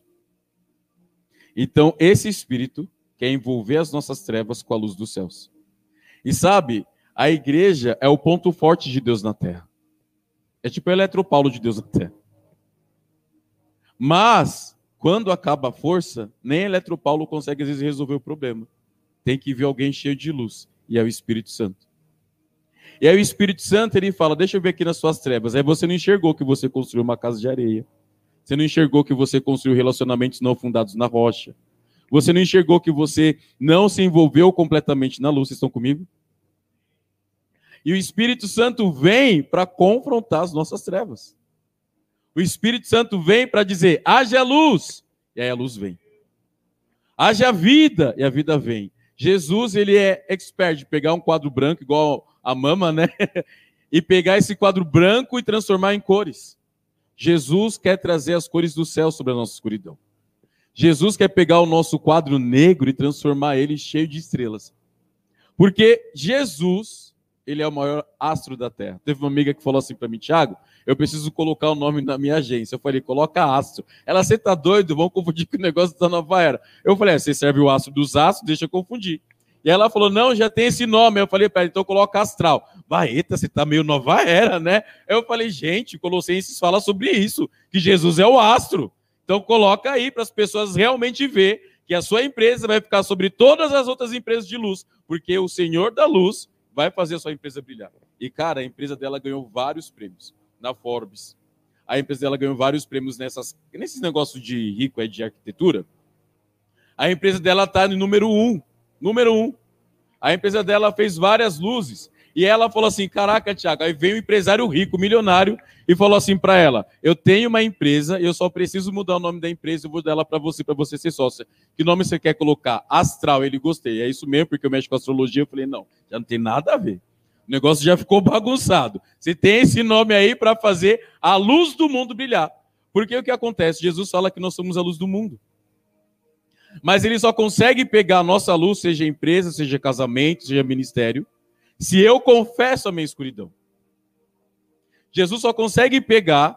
Então, esse Espírito quer envolver as nossas trevas com a luz dos céus. E sabe, a igreja é o ponto forte de Deus na terra. É tipo o eletropaulo de Deus na terra. Mas, quando acaba a força, nem eletropaulo consegue às vezes resolver o problema. Tem que vir alguém cheio de luz, e é o Espírito Santo. E aí o Espírito Santo ele fala: Deixa eu ver aqui nas suas trevas. Aí você não enxergou que você construiu uma casa de areia. Você não enxergou que você construiu relacionamentos não fundados na rocha. Você não enxergou que você não se envolveu completamente na luz. Vocês estão comigo? E o Espírito Santo vem para confrontar as nossas trevas. O Espírito Santo vem para dizer: haja luz. E aí a luz vem. Haja vida. E a vida vem. Jesus, ele é expert de pegar um quadro branco, igual a mama, né? e pegar esse quadro branco e transformar em cores. Jesus quer trazer as cores do céu sobre a nossa escuridão. Jesus quer pegar o nosso quadro negro e transformar ele cheio de estrelas. Porque Jesus, ele é o maior astro da Terra. Teve uma amiga que falou assim para mim, Tiago, eu preciso colocar o nome na minha agência. Eu falei, coloca astro. Ela, você tá doido? Vão confundir com o negócio da nova era. Eu falei, é, você serve o astro dos astros, deixa eu confundir. E ela falou: não, já tem esse nome. Eu falei, pera, então coloca astral. Baeta, você tá meio nova era, né? Eu falei, gente, Colossenses fala sobre isso, que Jesus é o astro. Então coloca aí para as pessoas realmente ver que a sua empresa vai ficar sobre todas as outras empresas de luz, porque o Senhor da Luz vai fazer a sua empresa brilhar. E, cara, a empresa dela ganhou vários prêmios na Forbes. A empresa dela ganhou vários prêmios nessas, nesses negócios de rico, é de arquitetura. A empresa dela está no número um Número um, a empresa dela fez várias luzes. E ela falou assim: Caraca, Tiago. Aí veio um empresário rico, milionário, e falou assim para ela: Eu tenho uma empresa, eu só preciso mudar o nome da empresa, eu vou dar ela para você, para você ser sócia. Que nome você quer colocar? Astral. Ele gostei. É isso mesmo, porque eu mexo com astrologia. Eu falei: Não, já não tem nada a ver. O negócio já ficou bagunçado. Você tem esse nome aí para fazer a luz do mundo brilhar. Porque o que acontece? Jesus fala que nós somos a luz do mundo. Mas ele só consegue pegar a nossa luz, seja empresa, seja casamento, seja ministério, se eu confesso a minha escuridão. Jesus só consegue pegar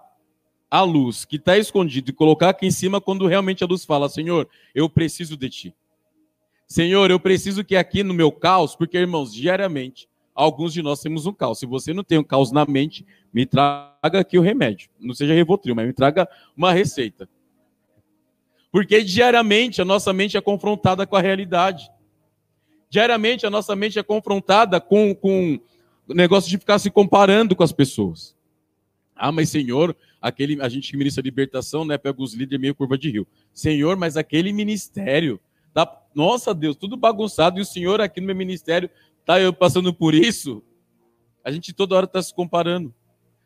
a luz que está escondida e colocar aqui em cima quando realmente a luz fala: Senhor, eu preciso de ti. Senhor, eu preciso que aqui no meu caos, porque irmãos, diariamente, alguns de nós temos um caos. Se você não tem um caos na mente, me traga aqui o remédio. Não seja Revotril, mas me traga uma receita. Porque diariamente a nossa mente é confrontada com a realidade. Diariamente a nossa mente é confrontada com, com o negócio de ficar se comparando com as pessoas. Ah, mas Senhor, aquele, a gente que ministra libertação, né, pega os líderes meio curva de rio. Senhor, mas aquele ministério, tá, nossa Deus, tudo bagunçado, e o Senhor aqui no meu ministério tá eu passando por isso. A gente toda hora está se comparando,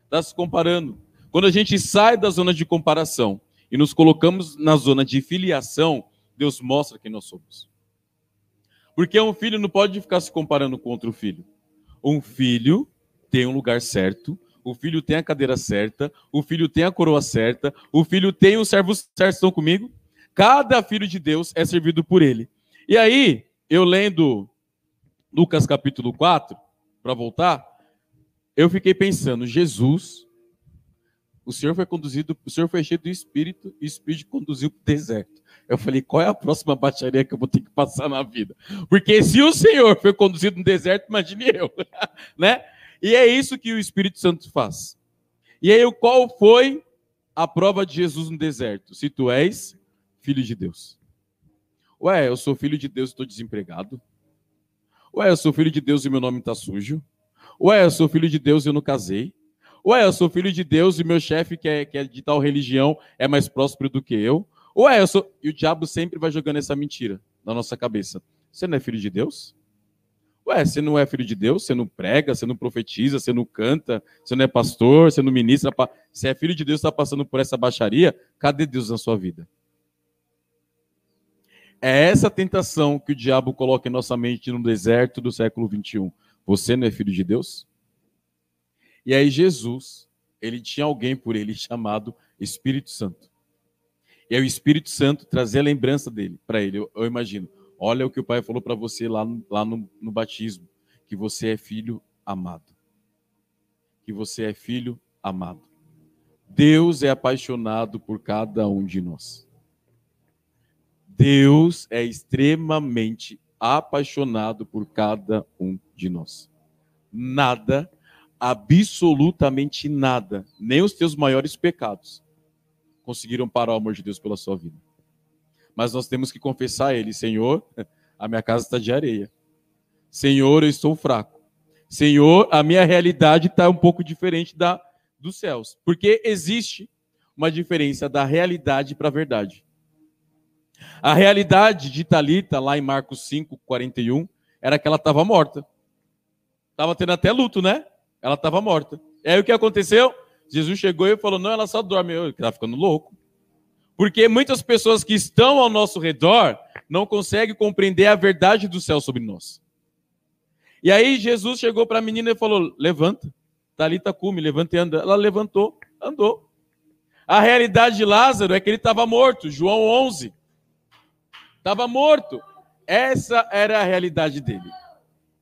está se comparando. Quando a gente sai da zona de comparação e nos colocamos na zona de filiação, Deus mostra quem nós somos. Porque um filho não pode ficar se comparando com outro filho. Um filho tem um lugar certo, o filho tem a cadeira certa, o filho tem a coroa certa, o filho tem o servo certo. Estão comigo? Cada filho de Deus é servido por ele. E aí, eu lendo Lucas capítulo 4, para voltar, eu fiquei pensando, Jesus o Senhor foi conduzido, o Senhor foi cheio do Espírito e o Espírito conduziu para o deserto. Eu falei, qual é a próxima baixaria que eu vou ter que passar na vida? Porque se o Senhor foi conduzido no deserto, imagine eu, né? E é isso que o Espírito Santo faz. E aí, qual foi a prova de Jesus no deserto? Se tu és filho de Deus. Ué, eu sou filho de Deus e estou desempregado. Ué, eu sou filho de Deus e meu nome está sujo. Ué, eu sou filho de Deus e eu não casei. Ué, eu sou filho de Deus e meu chefe, que é, que é de tal religião, é mais próspero do que eu. Ué, eu sou. E o diabo sempre vai jogando essa mentira na nossa cabeça. Você não é filho de Deus? Ué, você não é filho de Deus? Você não prega, você não profetiza, você não canta, você não é pastor, você não ministra. Você é filho de Deus, está passando por essa baixaria? Cadê Deus na sua vida? É essa tentação que o diabo coloca em nossa mente no deserto do século 21. Você não é filho de Deus? E aí Jesus, ele tinha alguém por ele chamado Espírito Santo. E aí o Espírito Santo trazia a lembrança dele para ele. Eu, eu, imagino, olha o que o pai falou para você lá, no, lá no, no batismo, que você é filho amado. Que você é filho amado. Deus é apaixonado por cada um de nós. Deus é extremamente apaixonado por cada um de nós. Nada absolutamente nada, nem os teus maiores pecados, conseguiram parar o amor de Deus pela sua vida. Mas nós temos que confessar a Ele: Senhor, a minha casa está de areia. Senhor, eu estou fraco. Senhor, a minha realidade está um pouco diferente da dos céus. Porque existe uma diferença da realidade para a verdade. A realidade de Talita, lá em Marcos 5, 41, era que ela estava morta. Estava tendo até luto, né? Ela estava morta. E aí o que aconteceu? Jesus chegou e falou: Não, ela só dorme. Eu estava ficando louco. Porque muitas pessoas que estão ao nosso redor não conseguem compreender a verdade do céu sobre nós. E aí Jesus chegou para a menina e falou: Levanta. Talita cume, levanta e anda. Ela levantou, andou. A realidade de Lázaro é que ele estava morto. João 11. Estava morto. Essa era a realidade dele.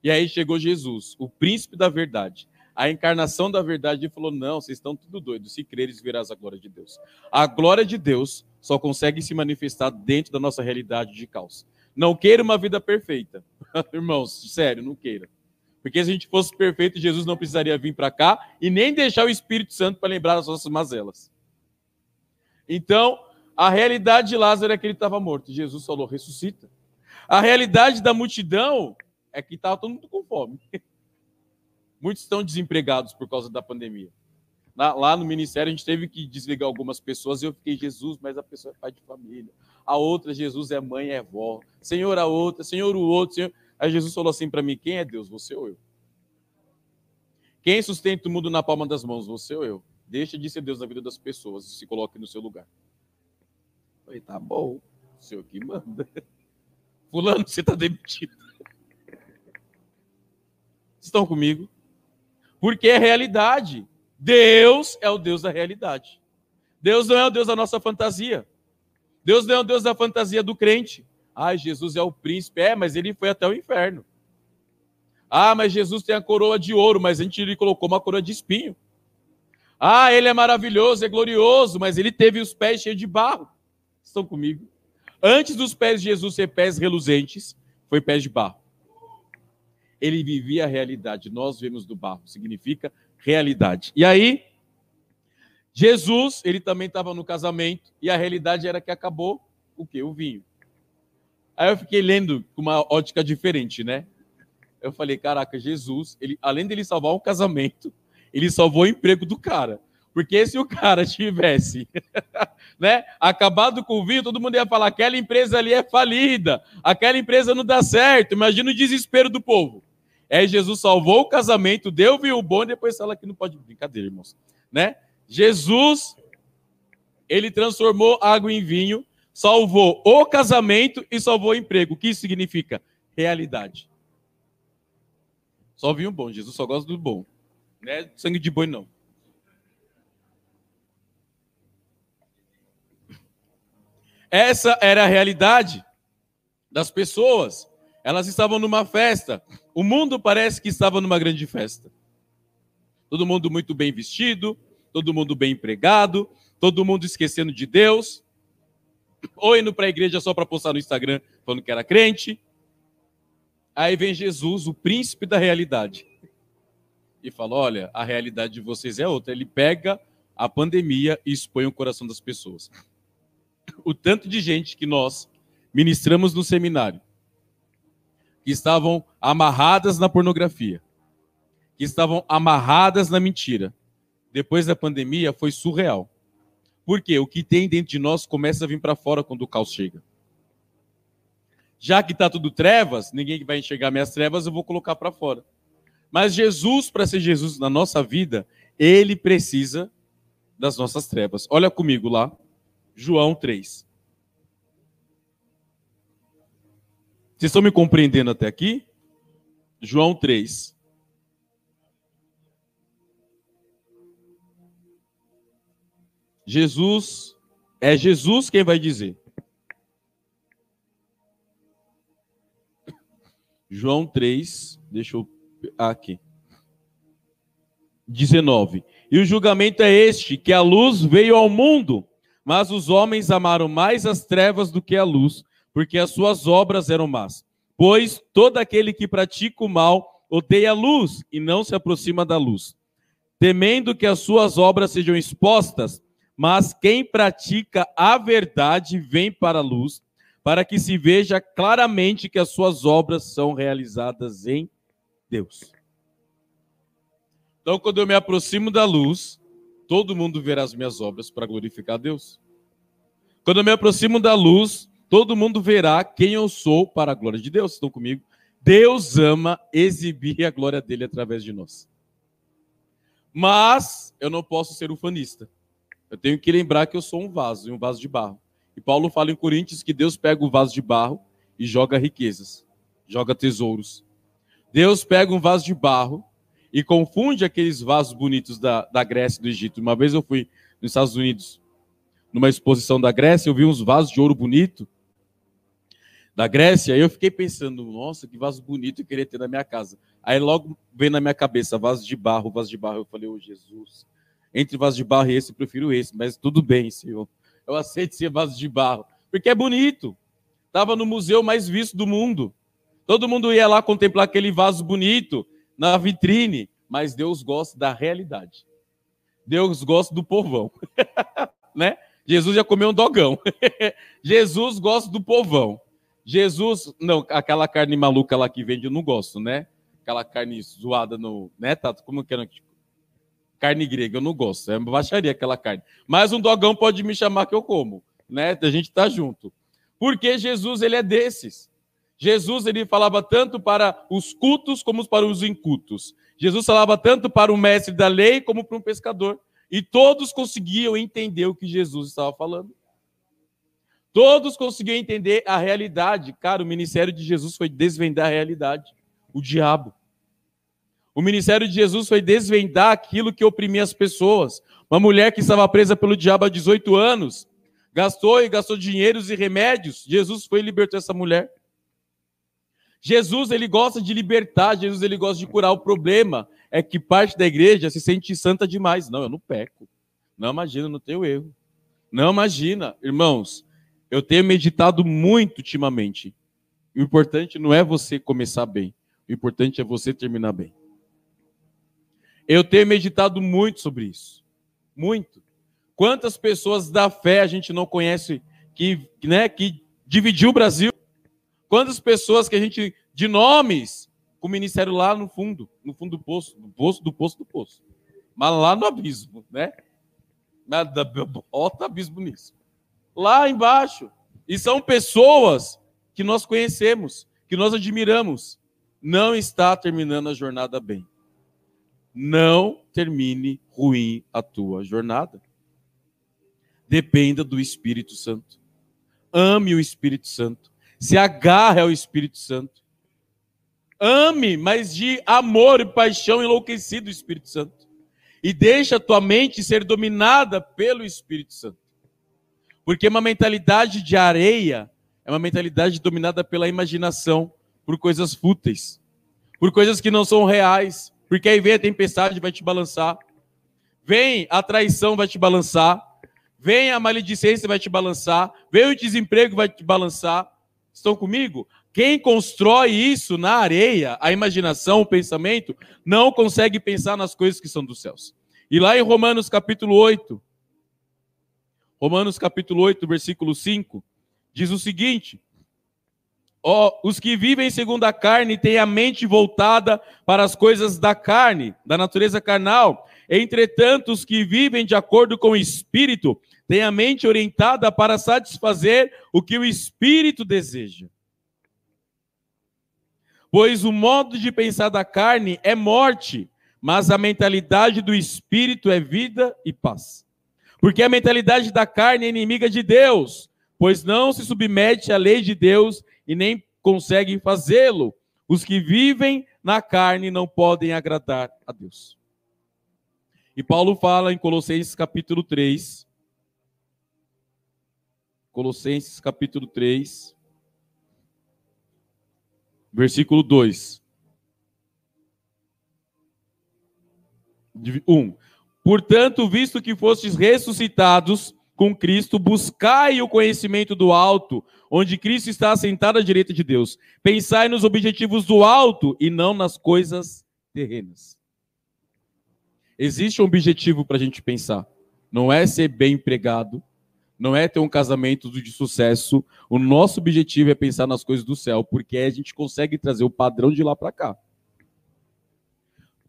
E aí chegou Jesus, o príncipe da verdade a encarnação da verdade e falou: não, vocês estão tudo doidos. Se creres, verás a glória de Deus. A glória de Deus só consegue se manifestar dentro da nossa realidade de caos. Não queira uma vida perfeita. Irmãos, sério, não queira. Porque se a gente fosse perfeito, Jesus não precisaria vir para cá e nem deixar o Espírito Santo para lembrar das nossas mazelas. Então, a realidade de Lázaro é que ele estava morto. Jesus falou: ressuscita. A realidade da multidão é que estava todo mundo com fome. Muitos estão desempregados por causa da pandemia. lá no ministério, a gente teve que desligar algumas pessoas e eu fiquei, Jesus, mas a pessoa é pai de família. A outra, Jesus é mãe, é vó. Senhor, a outra, Senhor, o outro. Senhor... Aí Jesus falou assim para mim: quem é Deus, você ou eu? Quem sustenta o mundo na palma das mãos? Você ou eu? Deixa de ser Deus na vida das pessoas e se coloque no seu lugar. Eu falei, tá bom, o senhor que manda. Fulano, você está demitido. Estão comigo? Porque é realidade. Deus é o Deus da realidade. Deus não é o Deus da nossa fantasia. Deus não é o Deus da fantasia do crente. Ai, Jesus é o príncipe. É, mas ele foi até o inferno. Ah, mas Jesus tem a coroa de ouro, mas a gente lhe colocou uma coroa de espinho. Ah, ele é maravilhoso, é glorioso, mas ele teve os pés cheios de barro. Estão comigo? Antes dos pés de Jesus ser pés reluzentes, foi pés de barro. Ele vivia a realidade. Nós vemos do barro, significa realidade. E aí, Jesus, ele também estava no casamento e a realidade era que acabou o quê? O vinho. Aí eu fiquei lendo com uma ótica diferente, né? Eu falei, caraca, Jesus, ele, além dele salvar um casamento, ele salvou o emprego do cara. Porque se o cara tivesse né, acabado com o vinho, todo mundo ia falar: aquela empresa ali é falida, aquela empresa não dá certo. Imagina o desespero do povo. Aí Jesus salvou o casamento, deu vinho bom depois fala que não pode. Brincadeira, irmãos. Né? Jesus, ele transformou água em vinho, salvou o casamento e salvou o emprego. O que isso significa? Realidade. Só vinho bom, Jesus só gosta do bom. Não é sangue de boi, não. Essa era a realidade das pessoas. Elas estavam numa festa. O mundo parece que estava numa grande festa. Todo mundo muito bem vestido, todo mundo bem empregado, todo mundo esquecendo de Deus, ou indo para a igreja só para postar no Instagram falando que era crente. Aí vem Jesus, o príncipe da realidade, e fala: Olha, a realidade de vocês é outra. Ele pega a pandemia e expõe o coração das pessoas o tanto de gente que nós ministramos no seminário, que estavam amarradas na pornografia, que estavam amarradas na mentira, depois da pandemia foi surreal. Porque o que tem dentro de nós começa a vir para fora quando o caos chega. Já que está tudo trevas, ninguém vai enxergar minhas trevas, eu vou colocar para fora. Mas Jesus, para ser Jesus na nossa vida, ele precisa das nossas trevas. Olha comigo lá, João 3. Vocês estão me compreendendo até aqui? João 3. Jesus, é Jesus quem vai dizer. João 3, deixa eu. Aqui. 19. E o julgamento é este: que a luz veio ao mundo mas os homens amaram mais as trevas do que a luz, porque as suas obras eram más. Pois todo aquele que pratica o mal odeia a luz e não se aproxima da luz, temendo que as suas obras sejam expostas. Mas quem pratica a verdade vem para a luz, para que se veja claramente que as suas obras são realizadas em Deus. Então, quando eu me aproximo da luz, todo mundo verá as minhas obras para glorificar a Deus. Quando eu me aproximo da luz, todo mundo verá quem eu sou para a glória de Deus. Estão comigo? Deus ama exibir a glória dele através de nós. Mas eu não posso ser ufanista. Eu tenho que lembrar que eu sou um vaso, um vaso de barro. E Paulo fala em Coríntios que Deus pega o vaso de barro e joga riquezas, joga tesouros. Deus pega um vaso de barro e confunde aqueles vasos bonitos da, da Grécia e do Egito. Uma vez eu fui nos Estados Unidos, numa exposição da Grécia, eu vi uns vasos de ouro bonito da Grécia, eu fiquei pensando, nossa, que vaso bonito eu queria ter na minha casa. Aí logo veio na minha cabeça, vaso de barro, vaso de barro. Eu falei, ô oh, Jesus, entre vaso de barro e esse, eu prefiro esse, mas tudo bem, Senhor. Eu aceito ser vaso de barro, porque é bonito. Estava no museu mais visto do mundo. Todo mundo ia lá contemplar aquele vaso bonito na vitrine, mas Deus gosta da realidade. Deus gosta do povão, né? Jesus já comeu um dogão. Jesus gosta do povão. Jesus, não, aquela carne maluca lá que vende eu não gosto, né? Aquela carne zoada no, né, Tato? Como que era? Carne grega, eu não gosto. É baixaria aquela carne. Mas um dogão pode me chamar que eu como, né? A gente tá junto. Porque Jesus, ele é desses. Jesus ele falava tanto para os cultos como para os incultos. Jesus falava tanto para o mestre da lei como para um pescador. E todos conseguiam entender o que Jesus estava falando. Todos conseguiam entender a realidade. Cara, o ministério de Jesus foi desvendar a realidade. O diabo. O ministério de Jesus foi desvendar aquilo que oprimia as pessoas. Uma mulher que estava presa pelo diabo há 18 anos, gastou e gastou dinheiros e remédios. Jesus foi e libertou essa mulher. Jesus, ele gosta de libertar, Jesus, ele gosta de curar. O problema é que parte da igreja se sente santa demais. Não, eu não peco. Não imagina, não tenho erro. Não imagina. Irmãos, eu tenho meditado muito ultimamente. O importante não é você começar bem. O importante é você terminar bem. Eu tenho meditado muito sobre isso. Muito. Quantas pessoas da fé a gente não conhece que, né, que dividiu o Brasil? Quantas pessoas que a gente, de nomes, com o ministério lá no fundo, no fundo do poço, do poço, do poço, do poço. Mas lá no abismo, né? Bota abismo nisso. Lá embaixo. E são pessoas que nós conhecemos, que nós admiramos. Não está terminando a jornada bem. Não termine ruim a tua jornada. Dependa do Espírito Santo. Ame o Espírito Santo. Se agarre ao Espírito Santo. Ame, mas de amor e paixão enlouquecido o Espírito Santo. E deixa a tua mente ser dominada pelo Espírito Santo. Porque uma mentalidade de areia é uma mentalidade dominada pela imaginação, por coisas fúteis, por coisas que não são reais. Porque aí vem a tempestade vai te balançar, vem a traição vai te balançar, vem a maledicência vai te balançar, vem o desemprego vai te balançar. Estão comigo? Quem constrói isso na areia, a imaginação, o pensamento, não consegue pensar nas coisas que são dos céus. E lá em Romanos capítulo 8, Romanos capítulo 8, versículo 5, diz o seguinte: Ó, oh, os que vivem segundo a carne têm a mente voltada para as coisas da carne, da natureza carnal. Entretanto, os que vivem de acordo com o espírito têm a mente orientada para satisfazer o que o espírito deseja. Pois o modo de pensar da carne é morte, mas a mentalidade do espírito é vida e paz. Porque a mentalidade da carne é inimiga de Deus, pois não se submete à lei de Deus e nem consegue fazê-lo. Os que vivem na carne não podem agradar a Deus. E Paulo fala em Colossenses capítulo 3. Colossenses capítulo 3, versículo 2. 1. Portanto, visto que fostes ressuscitados com Cristo, buscai o conhecimento do alto, onde Cristo está assentado à direita de Deus. Pensai nos objetivos do alto e não nas coisas terrenas. Existe um objetivo para a gente pensar. Não é ser bem empregado, não é ter um casamento de sucesso. O nosso objetivo é pensar nas coisas do céu, porque a gente consegue trazer o padrão de lá para cá.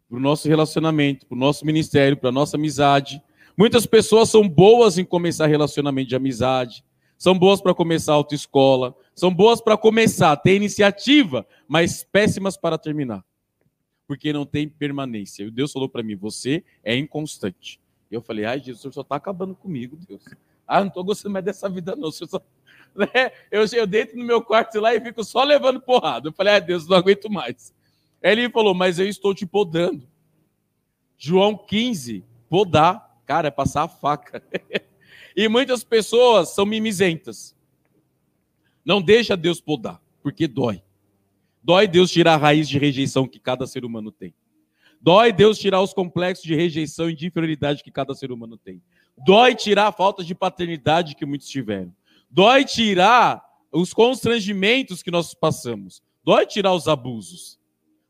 Para o nosso relacionamento, para o nosso ministério, para a nossa amizade. Muitas pessoas são boas em começar relacionamento de amizade, são boas para começar autoescola, são boas para começar, ter iniciativa, mas péssimas para terminar. Porque não tem permanência. E Deus falou para mim: você é inconstante. E eu falei: ai, Jesus, o senhor só está acabando comigo, Deus. Ah, não estou gostando mais dessa vida, não. Só... Né? Eu, eu deito no meu quarto lá e fico só levando porrada. Eu falei, ah, Deus, não aguento mais. Ele falou, mas eu estou te podando. João 15, podar. Cara, é passar a faca. e muitas pessoas são mimizentas. Não deixa Deus podar, porque dói. Dói Deus tirar a raiz de rejeição que cada ser humano tem. Dói Deus tirar os complexos de rejeição e de inferioridade que cada ser humano tem. Dói tirar a falta de paternidade que muitos tiveram. Dói tirar os constrangimentos que nós passamos. Dói tirar os abusos.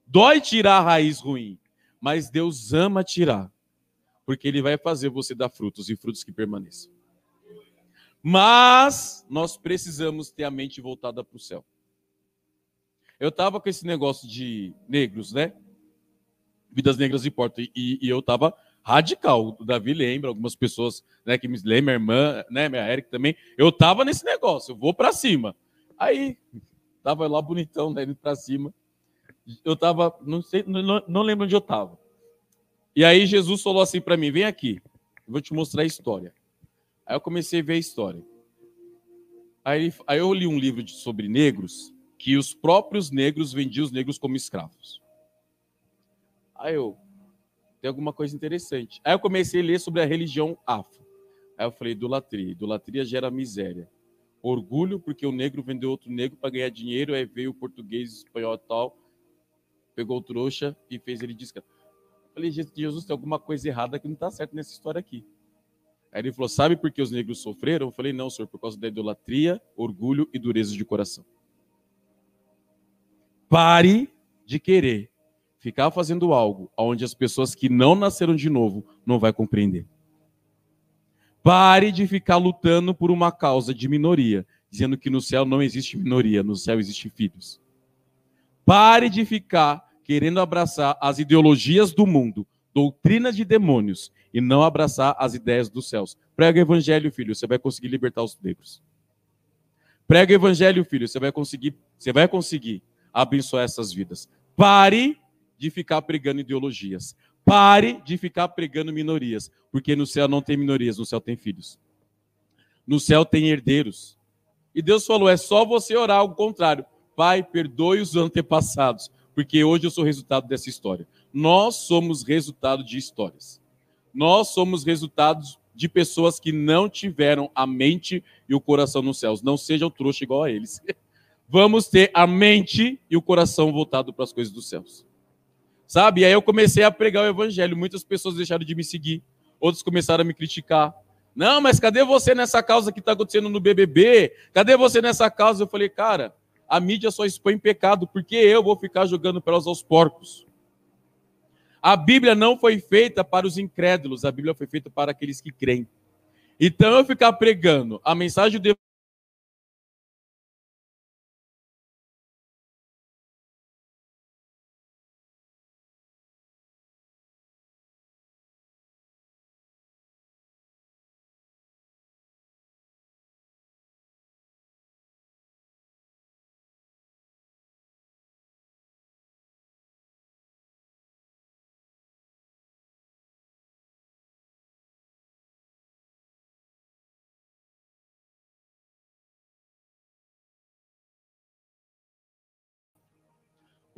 Dói tirar a raiz ruim. Mas Deus ama tirar. Porque Ele vai fazer você dar frutos e frutos que permaneçam. Mas nós precisamos ter a mente voltada para o céu. Eu estava com esse negócio de negros, né? Vidas negras importam. E, e eu estava radical. O Davi lembra, algumas pessoas né, que me lembram, minha irmã, né, minha Eric também. Eu tava nesse negócio, eu vou para cima. Aí, tava lá bonitão, né, indo para cima. Eu tava, não sei, não, não lembro onde eu tava. E aí Jesus falou assim para mim: vem aqui, eu vou te mostrar a história. Aí eu comecei a ver a história. Aí, aí eu li um livro de, sobre negros, que os próprios negros vendiam os negros como escravos. Aí eu, tem alguma coisa interessante. Aí eu comecei a ler sobre a religião afro. Aí eu falei, idolatria. Idolatria gera miséria. Orgulho, porque o negro vendeu outro negro para ganhar dinheiro, aí veio o português, espanhol e tal, pegou o trouxa e fez ele. Eu falei, Jesus, tem alguma coisa errada que não está certo nessa história aqui. Aí ele falou, sabe por que os negros sofreram? Eu falei, não, senhor, por causa da idolatria, orgulho e dureza de coração. Pare de querer ficar fazendo algo onde as pessoas que não nasceram de novo não vai compreender. Pare de ficar lutando por uma causa de minoria, dizendo que no céu não existe minoria, no céu existe filhos. Pare de ficar querendo abraçar as ideologias do mundo, doutrinas de demônios, e não abraçar as ideias dos céus. Prega o evangelho, filho, você vai conseguir libertar os negros. Prega o evangelho, filho, você vai conseguir, você vai conseguir abençoar essas vidas. Pare de ficar pregando ideologias. Pare de ficar pregando minorias, porque no céu não tem minorias, no céu tem filhos. No céu tem herdeiros. E Deus falou: é só você orar ao contrário. Pai, perdoe os antepassados, porque hoje eu sou resultado dessa história. Nós somos resultado de histórias. Nós somos resultados de pessoas que não tiveram a mente e o coração nos céus. Não sejam trouxa igual a eles. Vamos ter a mente e o coração voltado para as coisas dos céus. Sabe? E aí eu comecei a pregar o evangelho. Muitas pessoas deixaram de me seguir, outros começaram a me criticar. Não, mas cadê você nessa causa que está acontecendo no BBB? Cadê você nessa causa? Eu falei, cara, a mídia só expõe pecado, porque eu vou ficar jogando pelas aos porcos. A Bíblia não foi feita para os incrédulos, a Bíblia foi feita para aqueles que creem. Então eu ficar pregando a mensagem do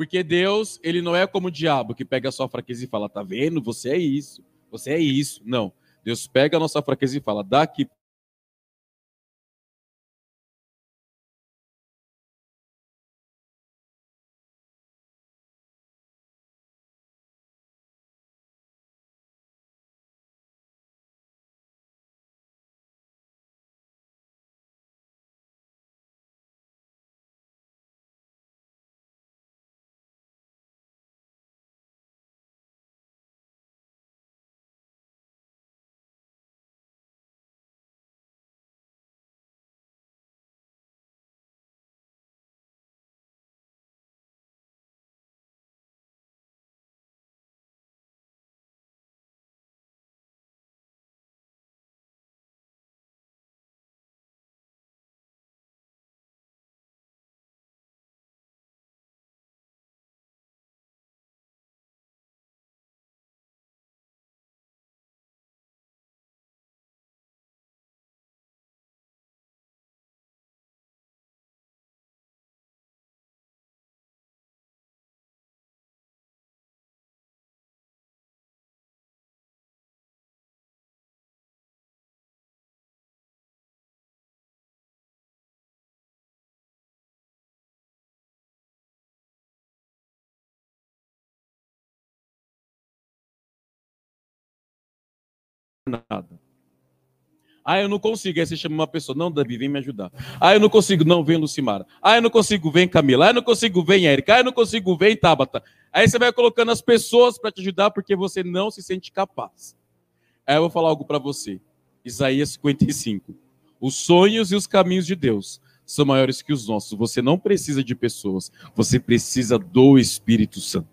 Porque Deus, ele não é como o diabo que pega a sua fraqueza e fala: "Tá vendo? Você é isso. Você é isso". Não. Deus pega a nossa fraqueza e fala: "Daqui nada. Ah, eu não consigo. Aí você chama uma pessoa, não, Davi, vem me ajudar. Ah, eu não consigo, não, vem Lucimara. Ah, eu não consigo, vem Camila. Ah, eu não consigo, vem Érica. Ah, eu não consigo, vem Tabata. Aí você vai colocando as pessoas para te ajudar porque você não se sente capaz. Aí eu vou falar algo para você. Isaías 55. Os sonhos e os caminhos de Deus são maiores que os nossos. Você não precisa de pessoas, você precisa do Espírito Santo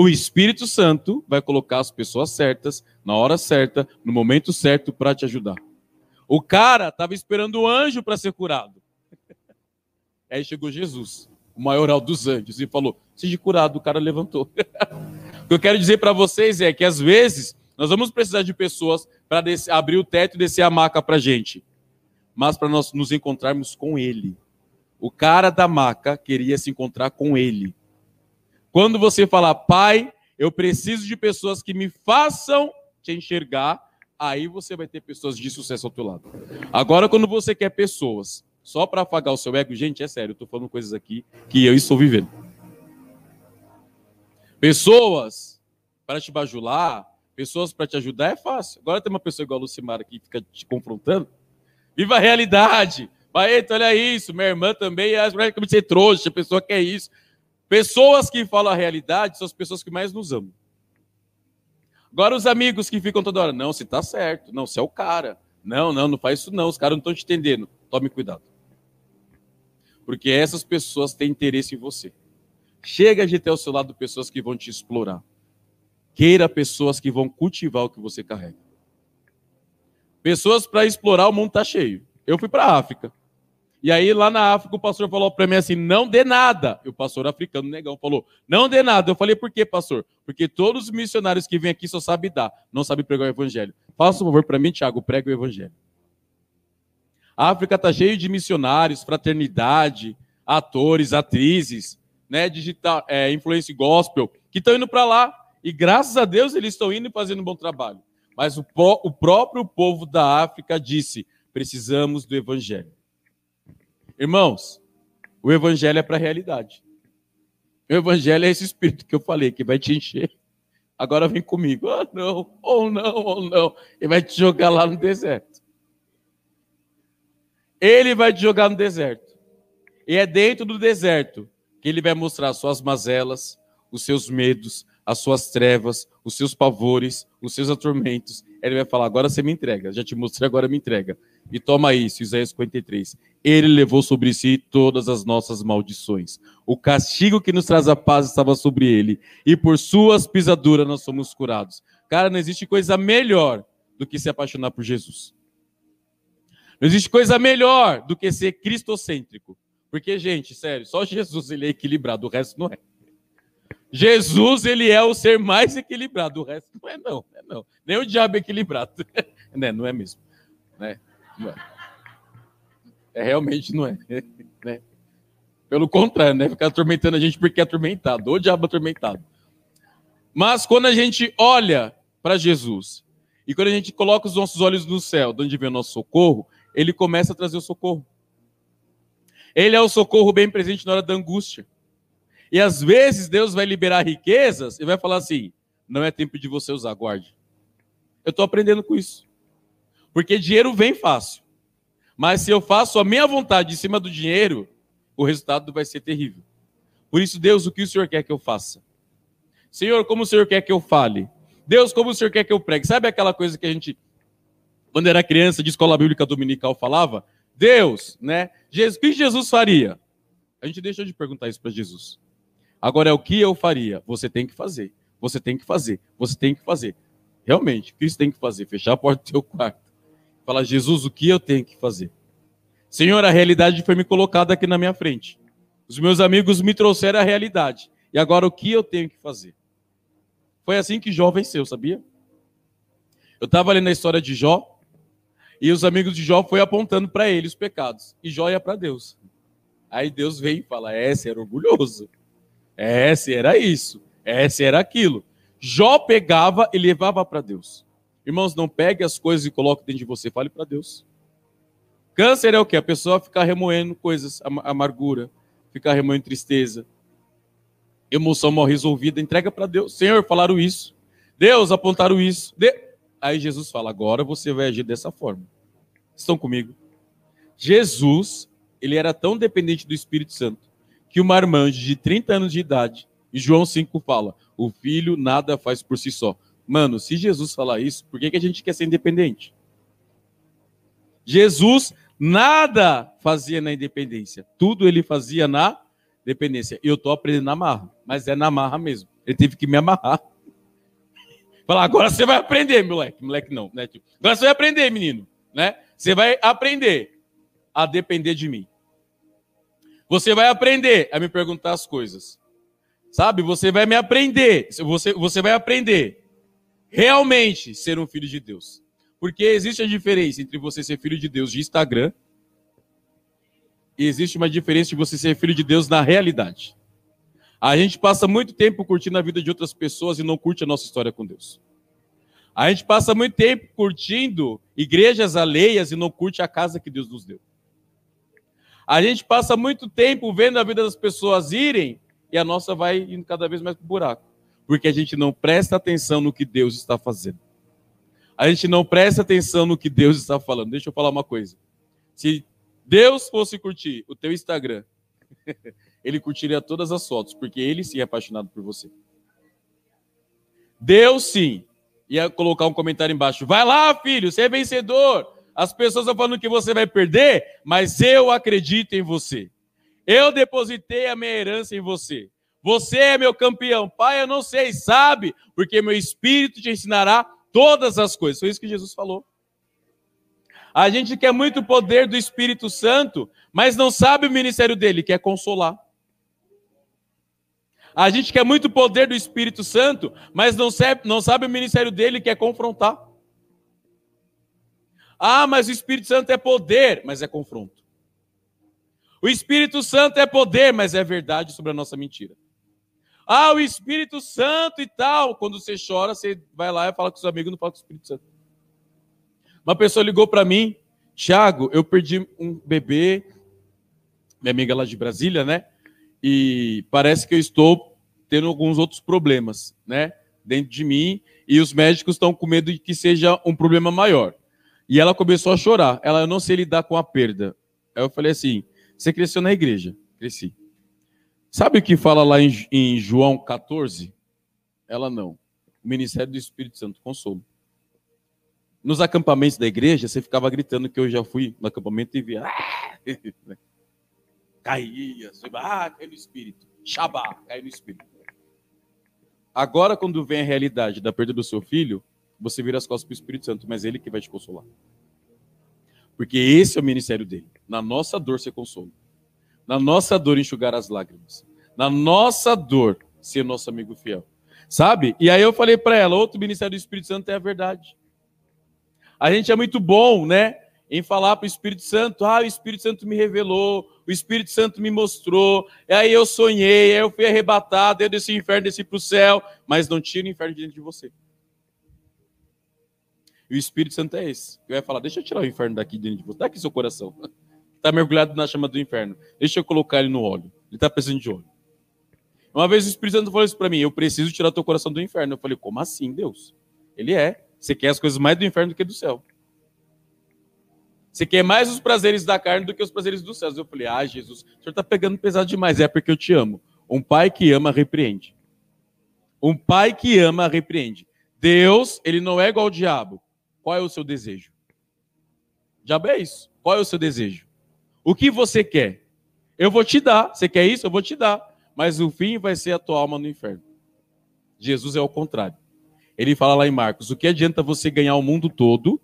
o Espírito Santo vai colocar as pessoas certas, na hora certa, no momento certo para te ajudar. O cara estava esperando o anjo para ser curado. Aí chegou Jesus. o maioral dos anjos, e falou: seja curado. O cara levantou. o que eu quero dizer para vocês é que às vezes nós vamos precisar de pessoas para abrir o teto e descer a maca para gente, mas para nós nos encontrarmos com Ele. O cara da maca queria se encontrar com Ele. Quando você falar, Pai, eu preciso de pessoas que me façam te enxergar, aí você vai ter pessoas de sucesso ao teu lado. Agora, quando você quer pessoas só para afagar o seu ego, gente, é sério, eu estou falando coisas aqui que eu estou vivendo. Pessoas para te bajular, pessoas para te ajudar é fácil. Agora tem uma pessoa igual a Lucimara que fica te confrontando. Viva a realidade! Baeta, olha isso, minha irmã também, as mulheres que ser trouxa, a pessoa quer isso. Pessoas que falam a realidade são as pessoas que mais nos amam. Agora os amigos que ficam toda hora, não, se tá certo, não, se é o cara. Não, não, não faz isso não, os caras não estão te entendendo. Tome cuidado. Porque essas pessoas têm interesse em você. Chega de ter ao seu lado pessoas que vão te explorar. Queira pessoas que vão cultivar o que você carrega. Pessoas para explorar o mundo tá cheio. Eu fui para a África. E aí, lá na África, o pastor falou para mim assim: não dê nada. E o pastor africano, negão, falou: não dê nada. Eu falei: por quê, pastor? Porque todos os missionários que vêm aqui só sabem dar, não sabem pregar o evangelho. Faça um favor para mim, Tiago, pregue o evangelho. A África está cheia de missionários, fraternidade, atores, atrizes, né, digital, é, influência gospel, que estão indo para lá. E graças a Deus eles estão indo e fazendo um bom trabalho. Mas o, o próprio povo da África disse: precisamos do evangelho. Irmãos, o evangelho é para a realidade. O evangelho é esse espírito que eu falei, que vai te encher. Agora vem comigo. Ah, não, ou não, ou não. Ele vai te jogar lá no deserto. Ele vai te jogar no deserto. E é dentro do deserto que ele vai mostrar suas mazelas, os seus medos, as suas trevas, os seus pavores, os seus atormentos. Ele vai falar: agora você me entrega. Já te mostrei, agora me entrega. E toma isso, Isaías 53. Ele levou sobre si todas as nossas maldições. O castigo que nos traz a paz estava sobre ele, e por suas pisaduras nós somos curados. Cara, não existe coisa melhor do que se apaixonar por Jesus. Não existe coisa melhor do que ser cristocêntrico. Porque, gente, sério, só Jesus ele é equilibrado, o resto não é. Jesus, ele é o ser mais equilibrado, o resto não é não, é não. Nem o diabo é equilibrado. né? Não é mesmo. Né? Não é. É realmente não é. Né? Pelo contrário, né? Ficar atormentando a gente porque é atormentado. O diabo atormentado. Mas quando a gente olha para Jesus e quando a gente coloca os nossos olhos no céu, de onde vem o nosso socorro, ele começa a trazer o socorro. Ele é o socorro bem presente na hora da angústia. E às vezes Deus vai liberar riquezas e vai falar assim: não é tempo de você usar, guarde. Eu estou aprendendo com isso. Porque dinheiro vem fácil. Mas se eu faço a minha vontade em cima do dinheiro, o resultado vai ser terrível. Por isso, Deus, o que o Senhor quer que eu faça? Senhor, como o Senhor quer que eu fale? Deus, como o Senhor quer que eu pregue? Sabe aquela coisa que a gente, quando era criança, de escola bíblica dominical, falava? Deus, né? Jesus, o que Jesus faria? A gente deixou de perguntar isso para Jesus. Agora é o que eu faria? Você tem que fazer. Você tem que fazer. Você tem que fazer. Realmente, o que você tem que fazer? Fechar a porta do seu quarto. Falar, Jesus, o que eu tenho que fazer? Senhor, a realidade foi me colocada aqui na minha frente. Os meus amigos me trouxeram a realidade. E agora o que eu tenho que fazer? Foi assim que Jó venceu, sabia? Eu estava lendo a história de Jó, e os amigos de Jó foi apontando para ele os pecados. E Jó ia para Deus. Aí Deus veio e fala: É, você era orgulhoso. É, você era isso. É, você era aquilo. Jó pegava e levava para Deus. Irmãos, não pegue as coisas e coloque dentro de você, fale para Deus. Câncer é o que? A pessoa ficar remoendo coisas, amargura, ficar remoendo tristeza, emoção mal resolvida, entrega para Deus. Senhor, falaram isso. Deus, apontaram isso. De... Aí Jesus fala: agora você vai agir dessa forma. Estão comigo? Jesus, ele era tão dependente do Espírito Santo que o marmanjo de 30 anos de idade, e João 5 fala: o filho nada faz por si só. Mano, se Jesus falar isso, por que, que a gente quer ser independente? Jesus nada fazia na independência, tudo ele fazia na dependência. Eu estou aprendendo na marra, mas é na marra mesmo. Ele teve que me amarrar. Falar, agora você vai aprender, moleque. Moleque não, né? Tipo, agora você vai aprender, menino. Né? Você vai aprender a depender de mim. Você vai aprender a me perguntar as coisas. Sabe? Você vai me aprender. Você, você vai aprender realmente ser um filho de Deus. Porque existe a diferença entre você ser filho de Deus de Instagram e existe uma diferença de você ser filho de Deus na realidade. A gente passa muito tempo curtindo a vida de outras pessoas e não curte a nossa história com Deus. A gente passa muito tempo curtindo igrejas alheias e não curte a casa que Deus nos deu. A gente passa muito tempo vendo a vida das pessoas irem e a nossa vai indo cada vez mais para o buraco. Porque a gente não presta atenção no que Deus está fazendo. A gente não presta atenção no que Deus está falando. Deixa eu falar uma coisa. Se Deus fosse curtir o teu Instagram, ele curtiria todas as fotos, porque ele sim é apaixonado por você. Deus sim ia colocar um comentário embaixo. Vai lá, filho, você é vencedor. As pessoas estão falando que você vai perder, mas eu acredito em você. Eu depositei a minha herança em você. Você é meu campeão. Pai, eu não sei, sabe? Porque meu espírito te ensinará todas as coisas. Foi isso que Jesus falou. A gente quer muito poder do Espírito Santo, mas não sabe o ministério dele, que é consolar. A gente quer muito poder do Espírito Santo, mas não sabe, não sabe o ministério dele, que é confrontar. Ah, mas o Espírito Santo é poder, mas é confronto. O Espírito Santo é poder, mas é verdade sobre a nossa mentira. Ah, o Espírito Santo e tal. Quando você chora, você vai lá e fala com seus amigos, não fala com o Espírito Santo. Uma pessoa ligou para mim, Tiago, eu perdi um bebê, minha amiga lá de Brasília, né? E parece que eu estou tendo alguns outros problemas, né? Dentro de mim, e os médicos estão com medo de que seja um problema maior. E ela começou a chorar. Ela, eu não sei lidar com a perda. Aí eu falei assim: você cresceu na igreja? Cresci. Sabe o que fala lá em, em João 14? Ela não. O ministério do Espírito Santo, consolo. Nos acampamentos da igreja, você ficava gritando que eu já fui no acampamento e via. Ah! Caía, ah, caiu no espírito. Shabá, caiu no espírito. Agora, quando vem a realidade da perda do seu filho, você vira as costas para o Espírito Santo, mas ele que vai te consolar. Porque esse é o ministério dele. Na nossa dor ser consolo. Na nossa dor enxugar as lágrimas. Na nossa dor ser nosso amigo fiel. Sabe? E aí eu falei para ela, outro ministério do Espírito Santo é a verdade. A gente é muito bom, né? Em falar para o Espírito Santo, ah, o Espírito Santo me revelou, o Espírito Santo me mostrou, aí eu sonhei, aí eu fui arrebatado, eu desci o inferno, desci para o céu, mas não tira o inferno de dentro de você. E o Espírito Santo é esse. Que vai falar, deixa eu tirar o inferno daqui dentro de você, dá aqui seu coração. Está mergulhado na chama do inferno. Deixa eu colocar ele no óleo. Ele está precisando de óleo. Uma vez o Espírito Santo falou isso para mim, eu preciso tirar teu coração do inferno. Eu falei, como assim, Deus? Ele é. Você quer as coisas mais do inferno do que do céu. Você quer mais os prazeres da carne do que os prazeres dos céus. Eu falei, ah, Jesus, o senhor está pegando pesado demais. É porque eu te amo. Um pai que ama, repreende. Um pai que ama, repreende. Deus, ele não é igual ao diabo. Qual é o seu desejo? Diabo é isso. Qual é o seu desejo? O que você quer? Eu vou te dar. Você quer isso? Eu vou te dar. Mas o fim vai ser a tua alma no inferno. Jesus é o contrário. Ele fala lá em Marcos: o que adianta você ganhar o mundo todo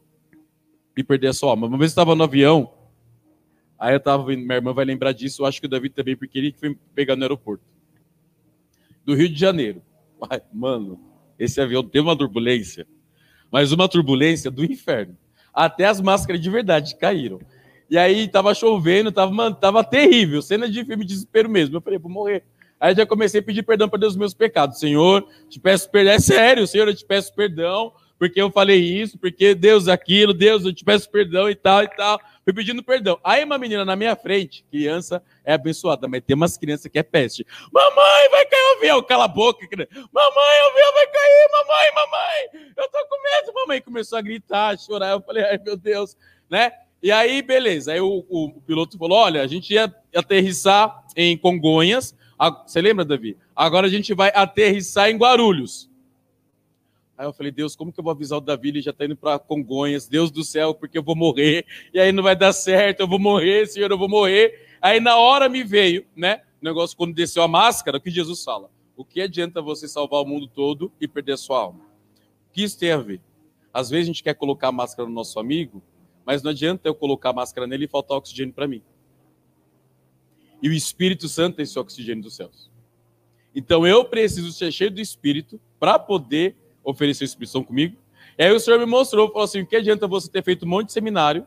e perder a sua alma? Uma vez eu estava no avião, aí eu estava, minha irmã vai lembrar disso, eu acho que o Davi também, porque ele foi pegar no aeroporto do Rio de Janeiro. Ai, mano, esse avião teve uma turbulência, mas uma turbulência do inferno. Até as máscaras de verdade caíram. E aí tava chovendo, tava, mano, tava terrível, cena de filme de desespero mesmo. Eu falei, vou morrer. Aí já comecei a pedir perdão para Deus dos meus pecados. Senhor, te peço perdão. É sério, Senhor, eu te peço perdão, porque eu falei isso, porque Deus aquilo, Deus, eu te peço perdão e tal e tal. Fui pedindo perdão. Aí uma menina na minha frente, criança é abençoada, mas tem umas crianças que é peste. Mamãe, vai cair o avião. Cala a boca. Mamãe, o avião vai cair. Mamãe, mamãe. Eu tô com medo. Mamãe começou a gritar, a chorar. Eu falei, ai meu Deus, né? E aí, beleza. Aí o, o, o piloto falou: olha, a gente ia aterrissar em Congonhas, você lembra, Davi? Agora a gente vai aterrissar em Guarulhos. Aí eu falei, Deus, como que eu vou avisar o Davi? Ele já está indo para Congonhas, Deus do céu, porque eu vou morrer, e aí não vai dar certo, eu vou morrer, Senhor, eu vou morrer. Aí na hora me veio, né? O negócio quando desceu a máscara, o que Jesus fala? O que adianta você salvar o mundo todo e perder a sua alma? O que isso tem a ver? Às vezes a gente quer colocar a máscara no nosso amigo, mas não adianta eu colocar a máscara nele e faltar oxigênio para mim. E o Espírito Santo é esse oxigênio dos céus. Então eu preciso ser cheio do Espírito para poder oferecer expressão comigo. E aí o Senhor me mostrou, falou assim: o que adianta você ter feito um monte de seminário,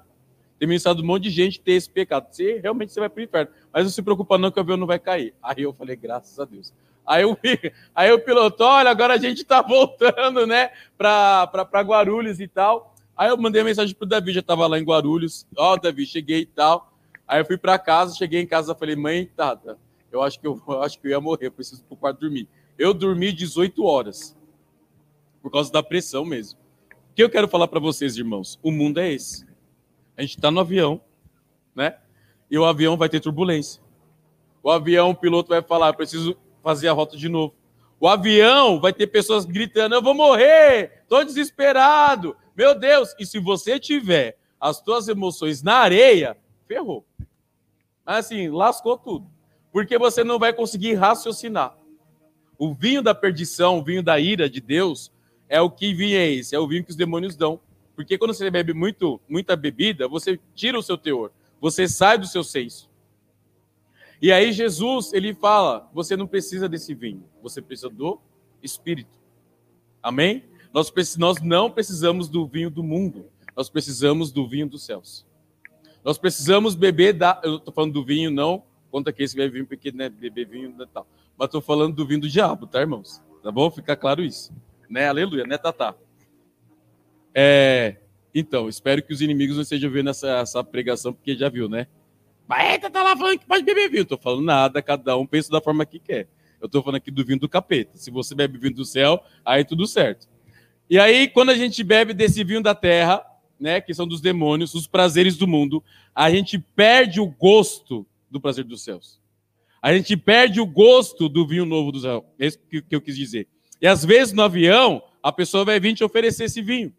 ter ministrado um monte de gente ter esse pecado? Você realmente você vai para o inferno. Mas não se preocupa não que o avião não vai cair. Aí eu falei, graças a Deus. Aí, aí o piloto, olha, agora a gente está voltando, né, para Guarulhos e tal. Aí eu mandei mensagem pro Davi, já estava lá em Guarulhos. Ó, oh, Davi, cheguei e tal. Aí eu fui para casa, cheguei em casa, falei, mãe, tá, tá eu acho que eu, eu acho que eu ia morrer, eu preciso pro quarto dormir. Eu dormi 18 horas. Por causa da pressão mesmo. O que eu quero falar para vocês, irmãos? O mundo é esse. A gente está no avião, né? E o avião vai ter turbulência. O avião, o piloto vai falar, preciso fazer a rota de novo. O avião vai ter pessoas gritando: Eu vou morrer, estou desesperado, meu Deus. E se você tiver as suas emoções na areia, ferrou. Assim, lascou tudo porque você não vai conseguir raciocinar. O vinho da perdição, o vinho da ira de Deus, é o que vinho é esse? É o vinho que os demônios dão. Porque quando você bebe muito, muita bebida, você tira o seu teor, você sai do seu senso. E aí Jesus, ele fala: você não precisa desse vinho, você precisa do Espírito. Amém? Nós, nós não precisamos do vinho do mundo, nós precisamos do vinho dos céus. Nós precisamos beber da. Eu estou falando do vinho, não conta que esse vai vir porque né, beber vinho e tal. Mas estou falando do vinho do diabo, tá, irmãos? Tá bom? Fica claro isso. Né? Aleluia, né, Tatá? É, então, espero que os inimigos não estejam vendo essa, essa pregação, porque já viu, né? Mas tá lá falando que pode beber vinho. Estou falando nada, cada um pensa da forma que quer. Eu estou falando aqui do vinho do capeta. Se você bebe vinho do céu, aí tudo certo. E aí, quando a gente bebe desse vinho da terra, né, que são dos demônios, os prazeres do mundo, a gente perde o gosto do prazer dos céus. A gente perde o gosto do vinho novo do céu. É isso que, eu quis dizer. E às vezes no avião, a pessoa vai vir te oferecer esse vinho.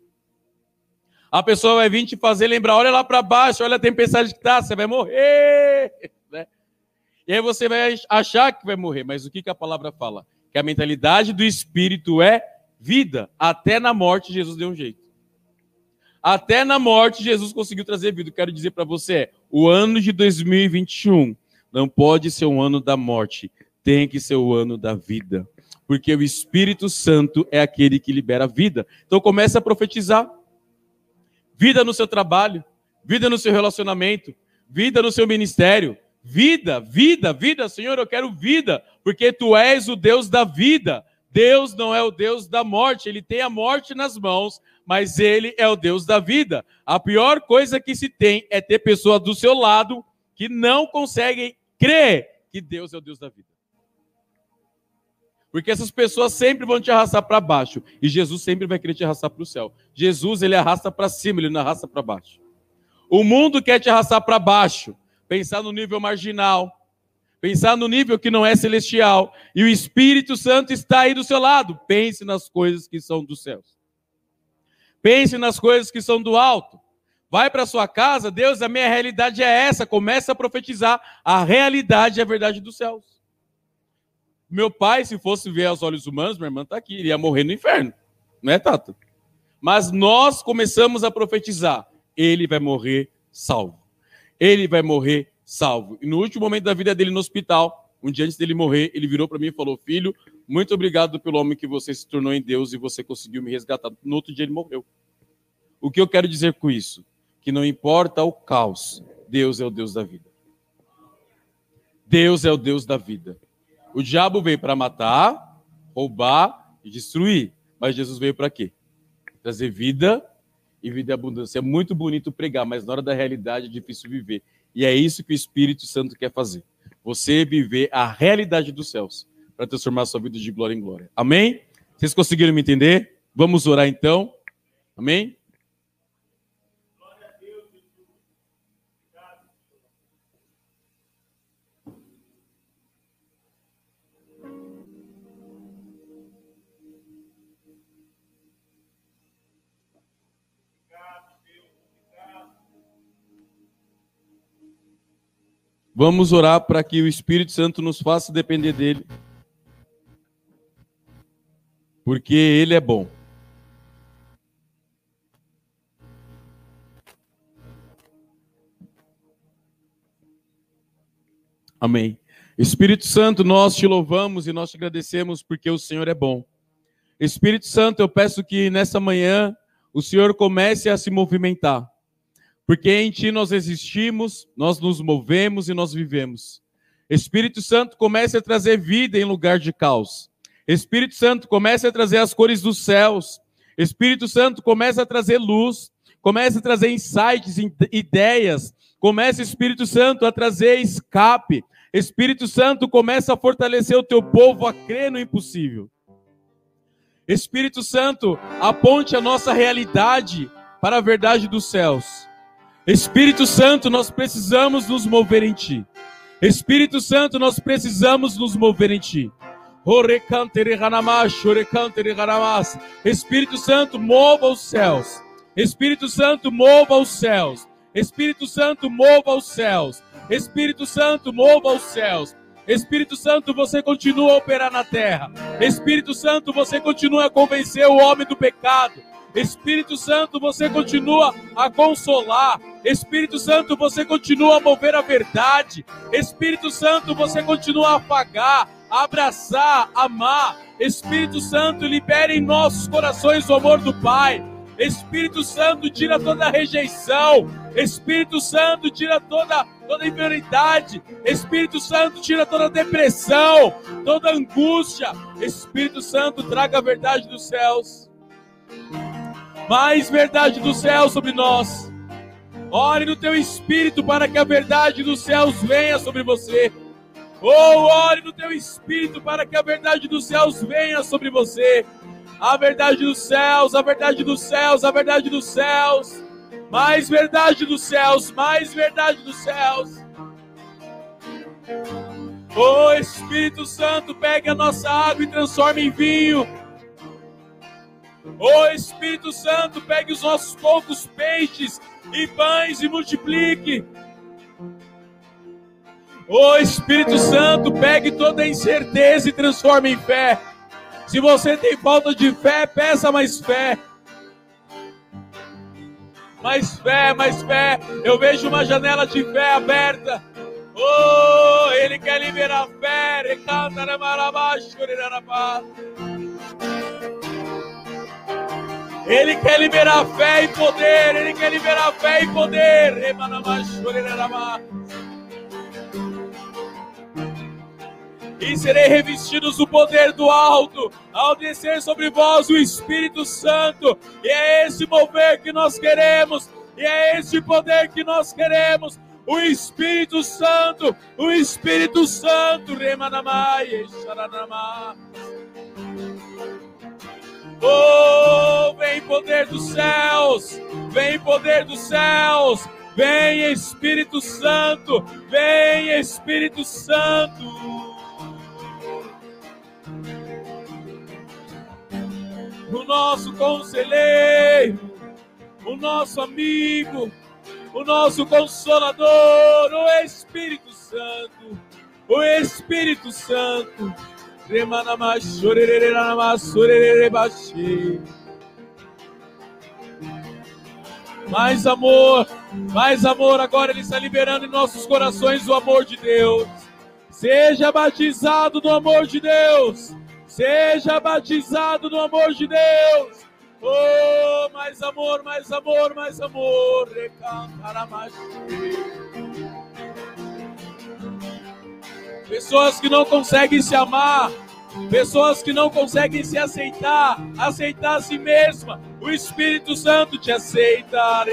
A pessoa vai vir te fazer lembrar, olha lá para baixo, olha a tempestade que está, você vai morrer. Né? E aí você vai achar que vai morrer, mas o que, que a palavra fala? Que a mentalidade do espírito é vida. Até na morte Jesus deu um jeito. Até na morte Jesus conseguiu trazer vida. Quero dizer para você é, o ano de 2021 não pode ser um ano da morte, tem que ser o ano da vida. Porque o Espírito Santo é aquele que libera a vida. Então comece a profetizar. Vida no seu trabalho, vida no seu relacionamento, vida no seu ministério, vida, vida, vida, Senhor, eu quero vida, porque tu és o Deus da vida. Deus não é o Deus da morte, ele tem a morte nas mãos, mas ele é o Deus da vida. A pior coisa que se tem é ter pessoas do seu lado que não conseguem crer que Deus é o Deus da vida. Porque essas pessoas sempre vão te arrastar para baixo e Jesus sempre vai querer te arrastar para o céu. Jesus, ele arrasta para cima, ele não arrasta para baixo. O mundo quer te arrastar para baixo, pensar no nível marginal, pensar no nível que não é celestial, e o Espírito Santo está aí do seu lado. Pense nas coisas que são dos céus. Pense nas coisas que são do alto. Vai para sua casa, Deus, a minha realidade é essa. Começa a profetizar a realidade e a verdade dos céus. Meu pai, se fosse ver aos olhos humanos, minha irmã está aqui, ele ia morrer no inferno. Não é, Tata? Mas nós começamos a profetizar. Ele vai morrer salvo. Ele vai morrer salvo. E no último momento da vida dele no hospital, um dia antes dele morrer, ele virou para mim e falou: Filho, muito obrigado pelo homem que você se tornou em Deus e você conseguiu me resgatar. No outro dia ele morreu. O que eu quero dizer com isso? Que não importa o caos, Deus é o Deus da vida. Deus é o Deus da vida. O diabo veio para matar, roubar e destruir. Mas Jesus veio para quê? Trazer vida e vida abundância. É muito bonito pregar, mas na hora da realidade é difícil viver. E é isso que o Espírito Santo quer fazer. Você viver a realidade dos céus para transformar sua vida de glória em glória. Amém? Vocês conseguiram me entender? Vamos orar então. Amém? Vamos orar para que o Espírito Santo nos faça depender dele porque ele é bom. Amém. Espírito Santo, nós te louvamos e nós te agradecemos porque o Senhor é bom. Espírito Santo, eu peço que nessa manhã o Senhor comece a se movimentar, porque em Ti nós existimos, nós nos movemos e nós vivemos. Espírito Santo, comece a trazer vida em lugar de caos. Espírito Santo, comece a trazer as cores dos céus. Espírito Santo, comece a trazer luz, comece a trazer insights, ideias. Comece, Espírito Santo, a trazer escape. Espírito Santo, comece a fortalecer o teu povo a crer no impossível. Espírito Santo, aponte a nossa realidade para a verdade dos céus. Espírito Santo, nós precisamos nos mover em Ti. Espírito Santo, nós precisamos nos mover em Ti. Espírito Santo, mova os céus. Espírito Santo, mova os céus. Espírito Santo, mova os céus. Espírito Santo, mova os céus. Espírito Santo, você continua a operar na terra. Espírito Santo, você continua a convencer o homem do pecado. Espírito Santo, você continua a consolar. Espírito Santo, você continua a mover a verdade. Espírito Santo, você continua a afagar, a abraçar, amar. Espírito Santo, libere em nossos corações o amor do Pai. Espírito Santo, tira toda a rejeição. Espírito Santo, tira toda, toda. Espírito Santo, tira toda depressão, toda angústia. Espírito Santo, traga a verdade dos céus mais verdade do céu sobre nós. Ore no teu espírito para que a verdade dos céus venha sobre você. Ou oh, ore no teu espírito para que a verdade dos céus venha sobre você. A verdade dos céus, a verdade dos céus, a verdade dos céus. Mais verdade dos céus, mais verdade dos céus. Oh Espírito Santo, pegue a nossa água e transforme em vinho. Ô Espírito Santo, pegue os nossos poucos peixes e pães e multiplique. Ô Espírito Santo, pegue toda a incerteza e transforme em fé. Se você tem falta de fé, peça mais fé. Mais fé, mais fé. Eu vejo uma janela de fé aberta. Oh, ele quer liberar fé. Recanta ele quer liberar fé e poder. Ele quer liberar fé e poder. E serei revestidos do poder do alto, ao descer sobre vós o Espírito Santo. E é esse mover que nós queremos. E é esse poder que nós queremos. O Espírito Santo, o Espírito Santo, Remanamai. Oh, vem poder dos céus, vem poder dos céus, vem Espírito Santo, vem Espírito Santo. O nosso conselheiro, o nosso amigo, o nosso consolador, o Espírito Santo, o Espírito Santo. Mais amor, mais amor. Agora Ele está liberando em nossos corações o amor de Deus. Seja batizado no amor de Deus. Seja batizado no amor de Deus. Oh, mais amor, mais amor, mais amor. Recantará pessoas que não conseguem se amar, pessoas que não conseguem se aceitar, aceitar a si mesma. O Espírito Santo te aceita.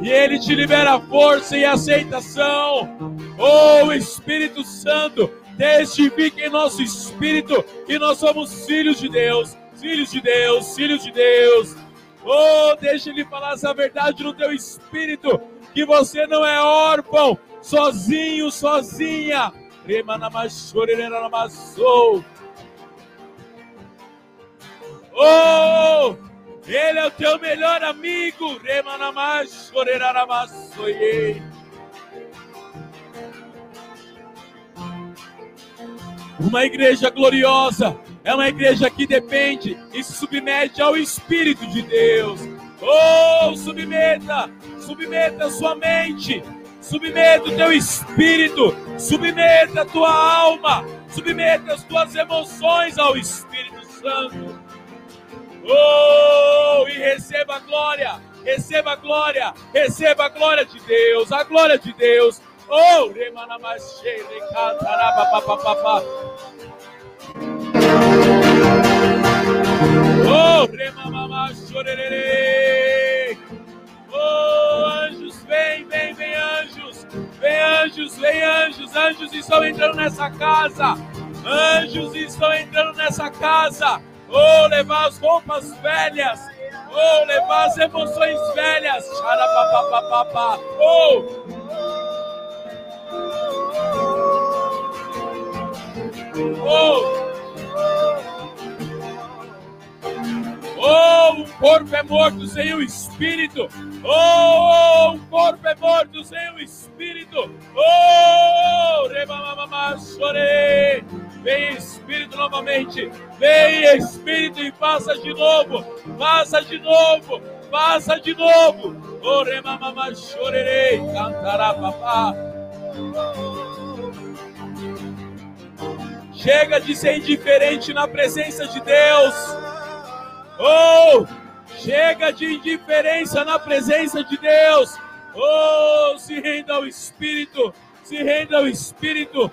E ele te libera força e aceitação. Oh, Espírito Santo, testifique em nosso espírito que nós somos filhos de Deus, filhos de Deus, filhos de Deus. Oh, deixa ele falar essa verdade no teu espírito que você não é órfão, sozinho, sozinha. Oh, ele é o teu melhor amigo. Uma igreja gloriosa é uma igreja que depende e se submete ao Espírito de Deus. Oh, submeta, submeta a sua mente, submeta o teu espírito, submeta a tua alma, submeta as tuas emoções ao Espírito Santo. Oh, e receba a glória, receba a glória, receba a glória de Deus, a glória de Deus. Oh, remanamachei, recantarabapapapá. Oh, remamamachorerê. Oh, anjos, vem, vem, vem, anjos. Vem, anjos, vem, anjos. Anjos estão entrando nessa casa. Anjos estão entrando nessa casa. Oh, levar as roupas velhas. Oh, levar as emoções velhas. Xarapapapapá. Oh. Oh. Oh, um corpo é morto sem o espírito. Oh, um corpo é morto sem o espírito. Oh, remamamamá, chorei. Vem Espírito novamente. Vem Espírito e faça de novo. Faça de novo. Faça de novo. Oh, remamamá, chorerei. Cantará, papá. Chega de ser indiferente na presença de Deus. Oh, chega de indiferença na presença de Deus. Oh, se renda ao Espírito, se renda ao Espírito.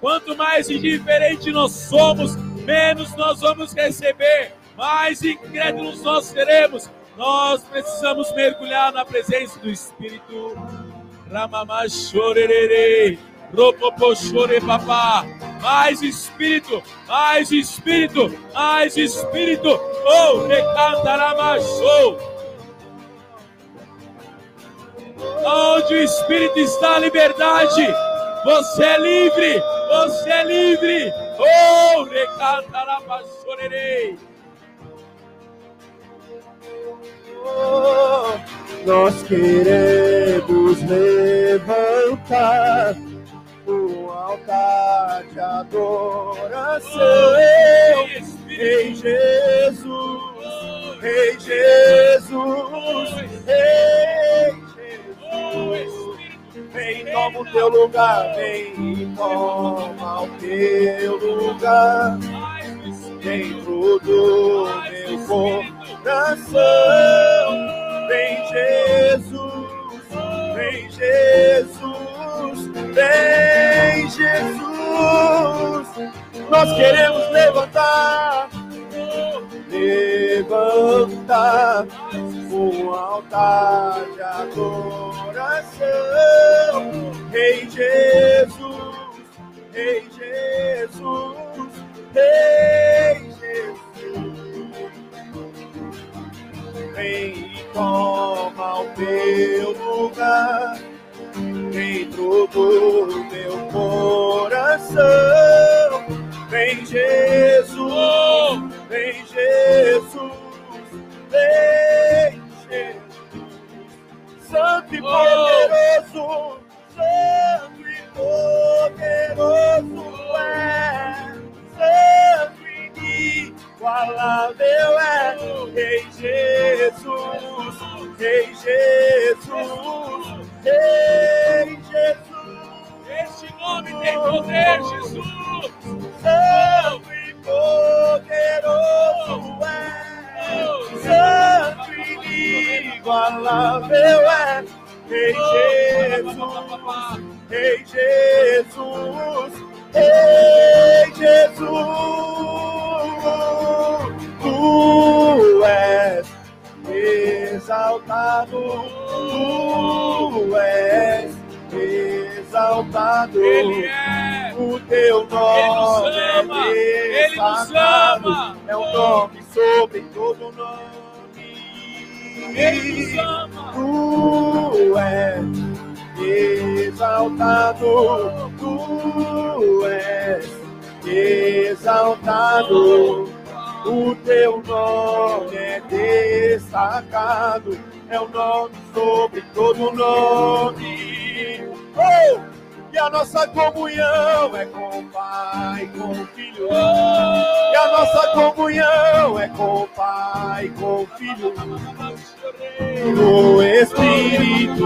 Quanto mais indiferente nós somos, menos nós vamos receber, mais incrédulos nós seremos. Nós precisamos mergulhar na presença do Espírito. Ramamachorerê. Ropopochore papá. Mais espírito, mais espírito, mais espírito. Oh, recantaramachou. Onde o espírito está a liberdade. Você é livre, você é livre. Oh, recantaramachorerei. Oh, nós queremos levantar altar de adoração em Jesus, em Jesus, em Jesus. Vem, toma o teu lugar, vem, toma o teu lugar dentro do meu coração. Vem, Jesus, vem, Jesus, vem, Jesus. Nós queremos levantar, levantar um altar de adoração. Rei Jesus, Rei Jesus, Rei Jesus. Vem e toma o teu lugar dentro do meu coração. Vem Jesus, vem Jesus, vem Jesus. Santo e poderoso, santo e poderoso é. Santo e inigualável é. Rei Jesus, Rei Jesus, Rei Jesus. Este nome tem poder, Jesus. Santo e poderoso é. Santo e inigualável é. Rei Jesus, Rei Jesus, Rei Jesus. Tu és exaltado, tu és exaltado. Ele é. O teu nome Ele nos ama, é Ele nos ama. é o nome sobre todo nome. Ele nos ama. Tu és exaltado, tu és exaltado. O teu nome é destacado, é o nome sobre todo nome. Oh! E a nossa comunhão é com o Pai, com o Filho. E a nossa comunhão é com o Pai, com o Filho. O Espírito Espírito.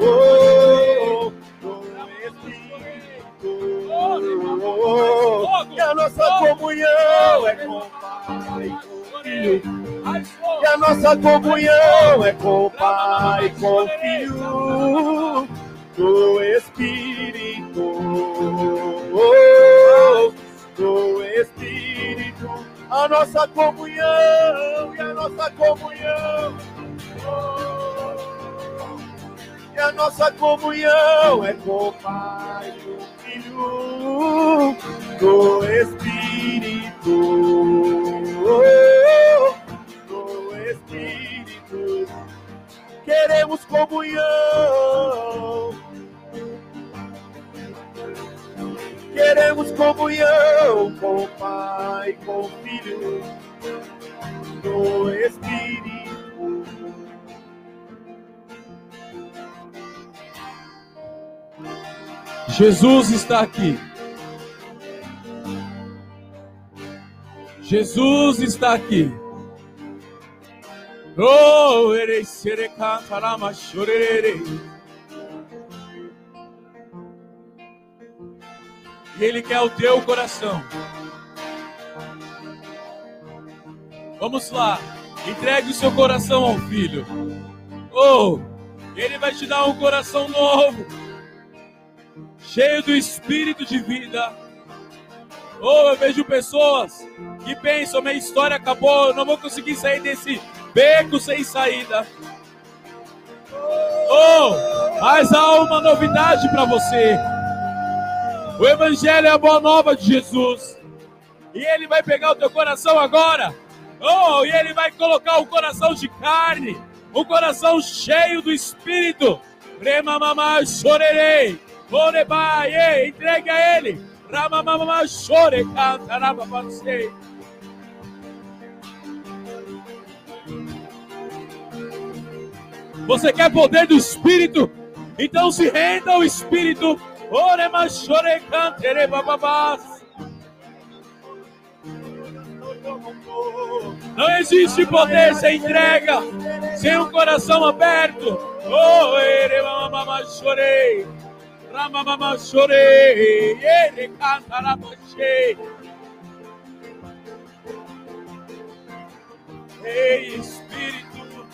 Oh, Espírito. Oh, e a nossa comunhão é com o Pai, com o Filho. E a nossa comunhão é com o Pai, com o Filho, do Espírito. Do Espírito. A nossa comunhão e a nossa comunhão. E a nossa comunhão é com o Pai, com o Filho, do Espírito. Do Espírito. Queremos comunhão. Queremos comunhão com o Pai, com o Filho, do Espírito. Jesus está aqui. Jesus está aqui. Oh, erei sere cantarama chorerei. Ele quer o teu coração. Vamos lá. Entregue o seu coração ao filho. Oh, ele vai te dar um coração novo, cheio do espírito de vida. Oh, eu vejo pessoas que pensam: minha história acabou, eu não vou conseguir sair desse beco sem saída. Oh, mas há uma novidade para você. O Evangelho é a boa nova de Jesus. E ele vai pegar o teu coração agora. Oh, e ele vai colocar um coração de carne, um coração cheio do Espírito. Remamamá chorerei. Orebai, entregue a ele. Ramamamá chore, canta, rababacei. Você quer poder do Espírito? Então se renda ao Espírito. Orema chore, cantere, bababás. Não existe poder sem entrega, sem um coração aberto. Oh, ere chorei, ramamama chorei, ele canta rabachei. Ei, Espírito,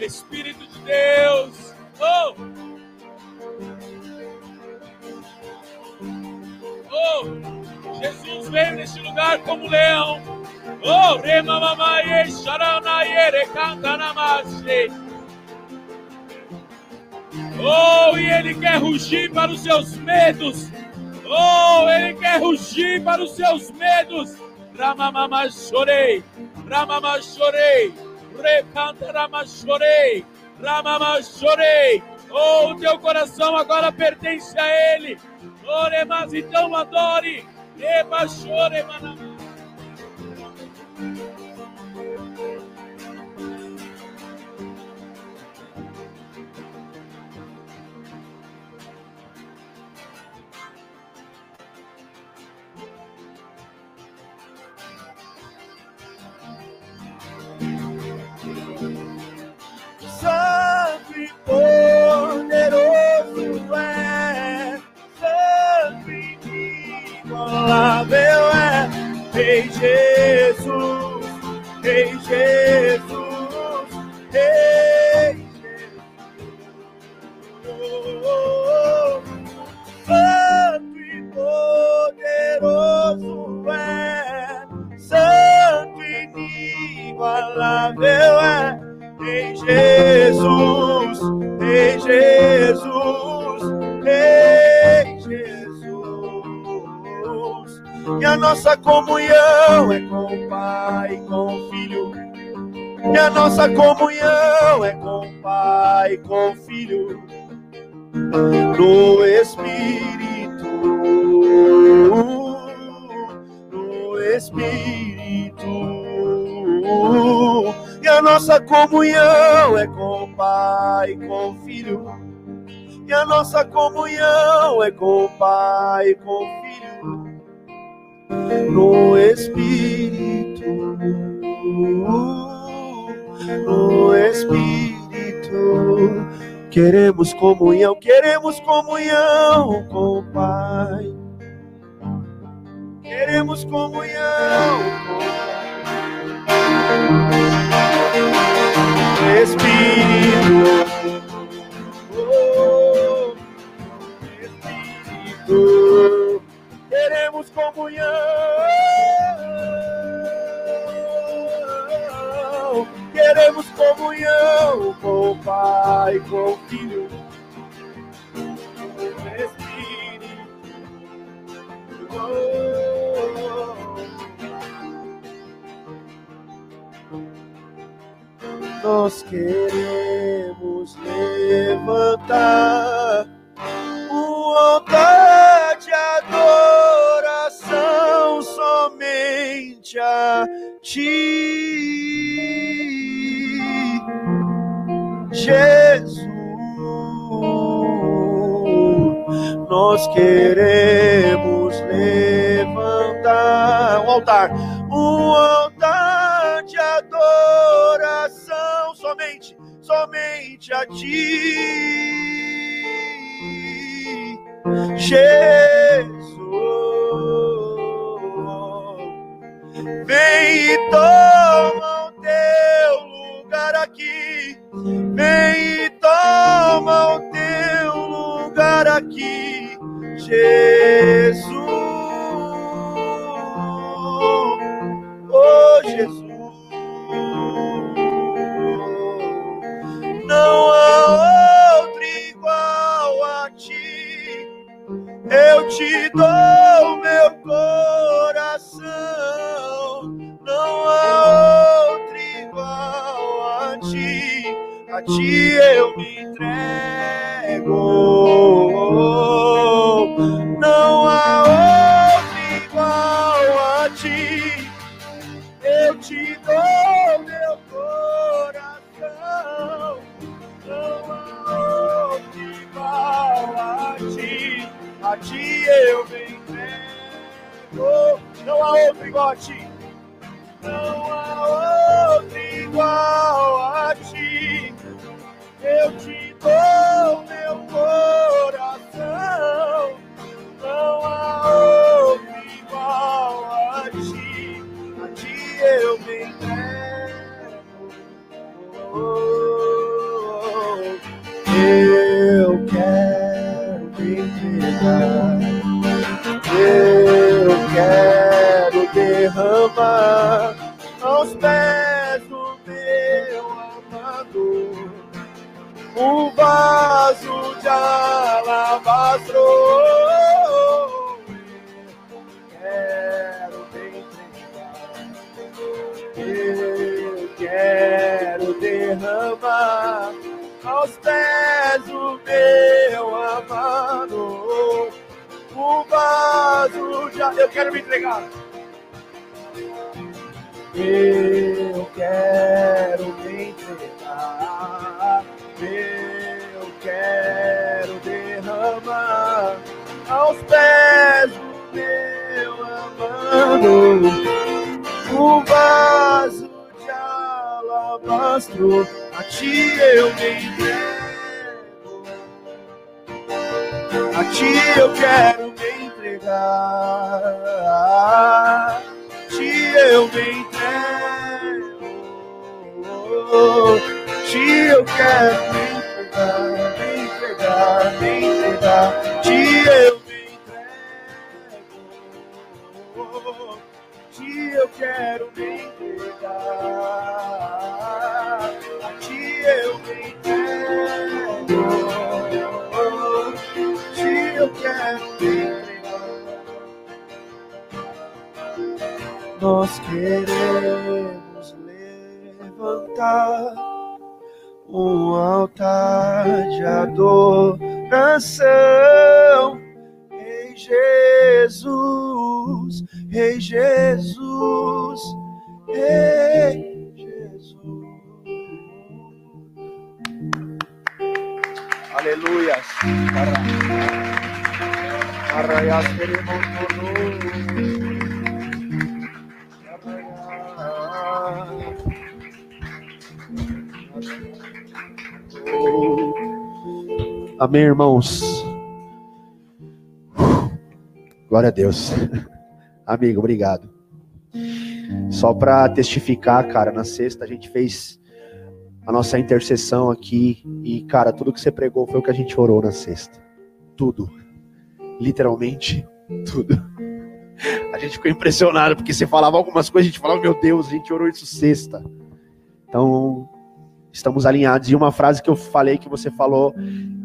Espírito de Deus. Oh! Oh! Jesus veio neste lugar como leão. Oh, rema mamaye, sharanayere, cantanamache. Oh, e ele quer rugir para os seus medos. Oh, ele quer rugir para os seus medos. Ramamama chorei, Ramama chorei, recanta Rama chorei, Ramama chorei. Oh, o teu coração agora pertence a ele. Ore, mas então adore. Eba chore, manamá. Santo e poderoso é, inigualável é, Rei Jesus, Rei Jesus, Rei Jesus. Santo e poderoso é, Santo e inigualável é. Em Jesus, em Jesus, em E a nossa comunhão é com o Pai, com o Filho. E a nossa comunhão é com o Pai, com o Filho. No Espírito, no Espírito. E a nossa comunhão é com o Pai, com o Filho. E a nossa comunhão é com o Pai, com o Filho. No Espírito. No Espírito. Queremos comunhão, queremos comunhão com o Pai. Queremos comunhão com. Espírito. Oh, Espírito. Comunhão. Queremos comunhão com o Pai, com o Filho. Espírito. Nós queremos levantar Ti, Jesus. Nós queremos levantar um altar, um altar de adoração somente, somente a Ti, Jesus. Vem e toma o teu lugar aqui. Vem e toma o teu lugar aqui, Jesus. Oh, Jesus. Não há outro igual a ti. Eu te dou meu coração. A ti eu me entrego. Não há outro igual a ti. Eu te dou meu coração. Não há outro igual a ti. A ti eu me entrego. Não há outro igual a ti. Não há outro igual a ti. Eu te dou meu coração. Não há outro igual a ti. A ti eu me entrego. Eu quero me entregar. Eu quero derramar um vaso de alabastro. Quero me entregar. Eu quero derramar aos pés do meu amado um vaso de eu quero me entregar. Eu quero me entregar. Eu quero derramar aos pés do meu amado um vaso de alabastro. A ti eu me entrego. A ti eu quero me entregar. A ti eu me entrego. Ti eu quero me entregar, me entregar, me entregar. Ti eu me entrego. Ti eu quero me entregar. A ti eu me entrego. Se eu quero me entregar. Nós queremos levantar um altar de adoração. Rei Jesus, Rei Jesus, Rei Jesus. Aleluia. Arraias queremos Amém, irmãos. Glória a Deus. Amigo, obrigado. Só para testificar, cara, na sexta a gente fez a nossa intercessão aqui e, cara, tudo que você pregou foi o que a gente orou na sexta. Tudo. Literalmente tudo. A gente ficou impressionado porque você falava algumas coisas, a gente falava, meu Deus, a gente orou isso sexta. Então, estamos alinhados. E uma frase que eu falei que você falou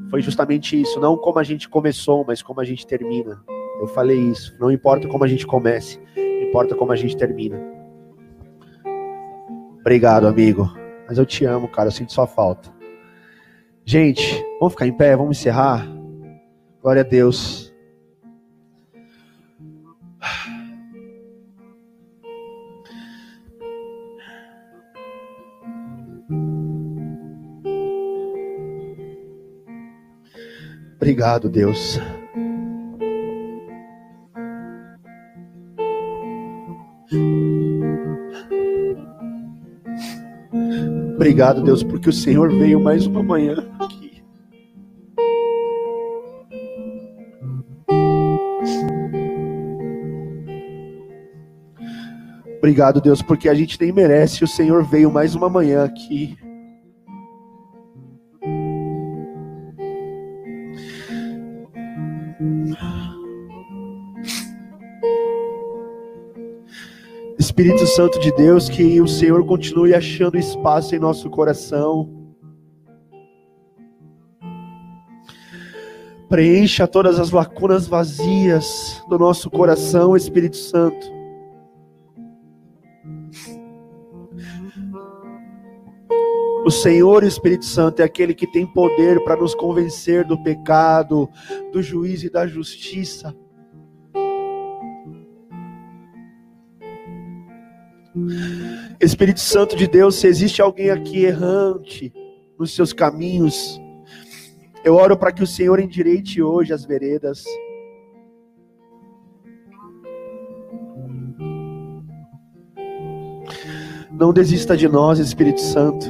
foi justamente isso, não como a gente começou, mas como a gente termina. Eu falei isso, não importa como a gente comece, importa como a gente termina. Obrigado, amigo. Mas eu te amo, cara, eu sinto sua falta. Gente, vamos ficar em pé, vamos encerrar. Glória a Deus. Obrigado, Deus. Obrigado, Deus, porque o Senhor veio mais uma manhã aqui. Obrigado, Deus, porque a gente nem merece. O Senhor veio mais uma manhã aqui. Espírito Santo de Deus, que o Senhor continue achando espaço em nosso coração. Preencha todas as lacunas vazias do nosso coração, Espírito Santo. O Senhor, Espírito Santo, é aquele que tem poder para nos convencer do pecado, do juízo e da justiça. Espírito Santo de Deus, se existe alguém aqui errante nos seus caminhos, eu oro para que o Senhor endireite hoje as veredas. Não desista de nós, Espírito Santo.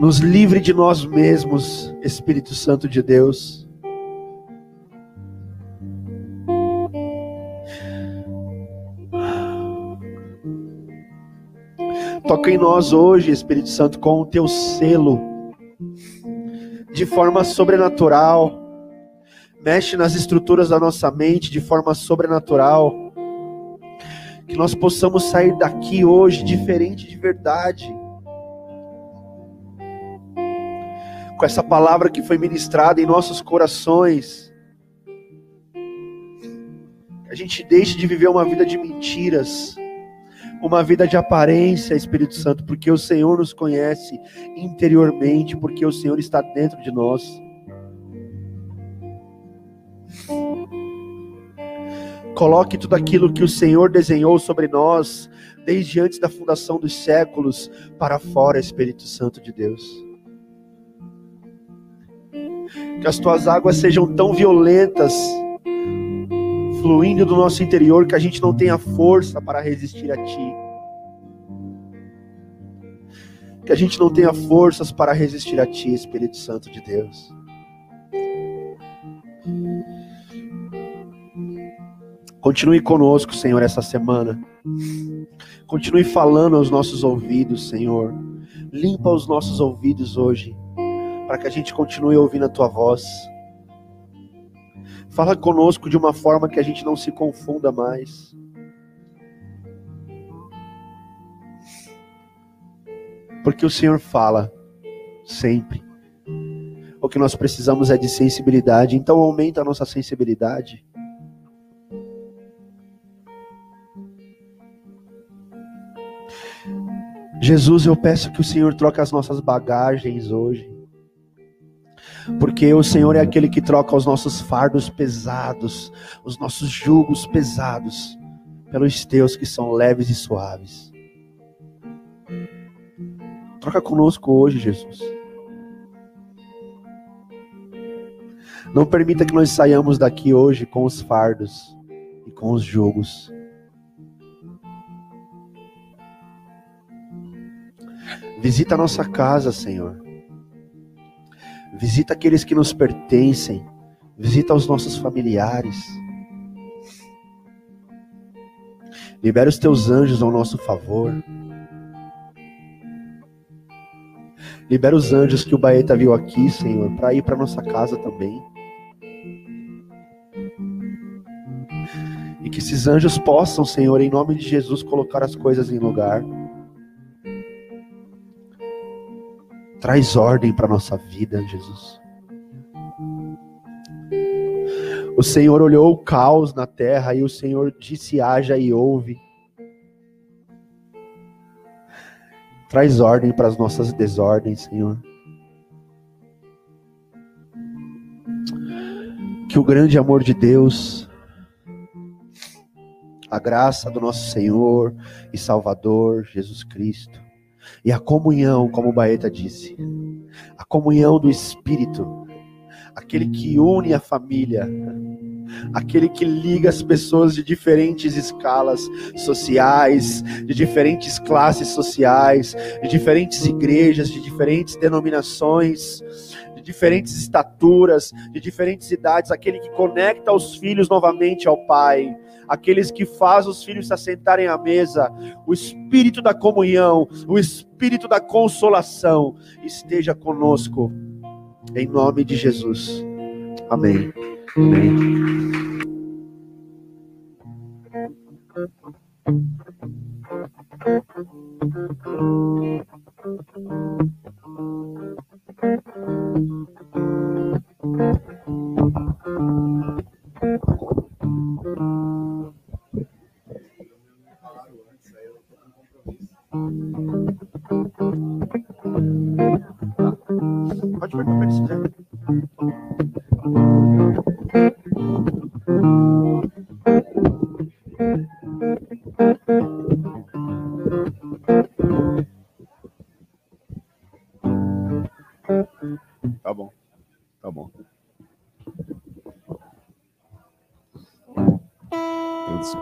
Nos livre de nós mesmos, Espírito Santo de Deus. Toca em nós hoje, Espírito Santo, com o teu selo, de forma sobrenatural. Mexe nas estruturas da nossa mente de forma sobrenatural. Que nós possamos sair daqui hoje diferente de verdade. Com essa palavra que foi ministrada em nossos corações. Que a gente deixe de viver uma vida de mentiras uma vida de aparência, Espírito Santo, porque o Senhor nos conhece interiormente, porque o Senhor está dentro de nós. Coloque tudo aquilo que o Senhor desenhou sobre nós, desde antes da fundação dos séculos, para fora, Espírito Santo de Deus. Que as tuas águas sejam tão violentas, fluindo do nosso interior que a gente não tenha força para resistir a Ti. Que a gente não tenha forças para resistir a Ti, Espírito Santo de Deus. Continue conosco, Senhor, essa semana. Continue falando aos nossos ouvidos, Senhor. Limpa os nossos ouvidos hoje, para que a gente continue ouvindo a Tua voz. Fala conosco de uma forma que a gente não se confunda mais. Porque o Senhor fala sempre. O que nós precisamos é de sensibilidade, então aumenta a nossa sensibilidade. Jesus, eu peço que o Senhor troque as nossas bagagens hoje porque o Senhor é aquele que troca os nossos fardos pesados, os nossos jugos pesados, pelos teus que são leves e suaves. Troca conosco hoje, Jesus. Não permita que nós saiamos daqui hoje com os fardos e com os jugos. Visita a nossa casa, Senhor. Visita aqueles que nos pertencem. Visita os nossos familiares. Libera os teus anjos ao nosso favor. Libera os anjos que o Baeta viu aqui, Senhor, para ir para nossa casa também. E que esses anjos possam, Senhor, em nome de Jesus, colocar as coisas em lugar. Traz ordem para nossa vida, Jesus. O Senhor olhou o caos na terra e o Senhor disse: haja e ouve. Traz ordem para as nossas desordens, Senhor. Que o grande amor de Deus, a graça do nosso Senhor e Salvador Jesus Cristo, e a comunhão, como Baeta disse, a comunhão do Espírito, aquele que une a família, aquele que liga as pessoas de diferentes escalas sociais, de diferentes classes sociais, de diferentes igrejas, de diferentes denominações, de diferentes estaturas, de diferentes idades, aquele que conecta os filhos novamente ao Pai aqueles que faz os filhos se assentarem à mesa, o espírito da comunhão, o espírito da consolação esteja conosco, em nome de Jesus. Amém. Amém. Pode perguntar se quiser. Tá bom. Tá bom. Todos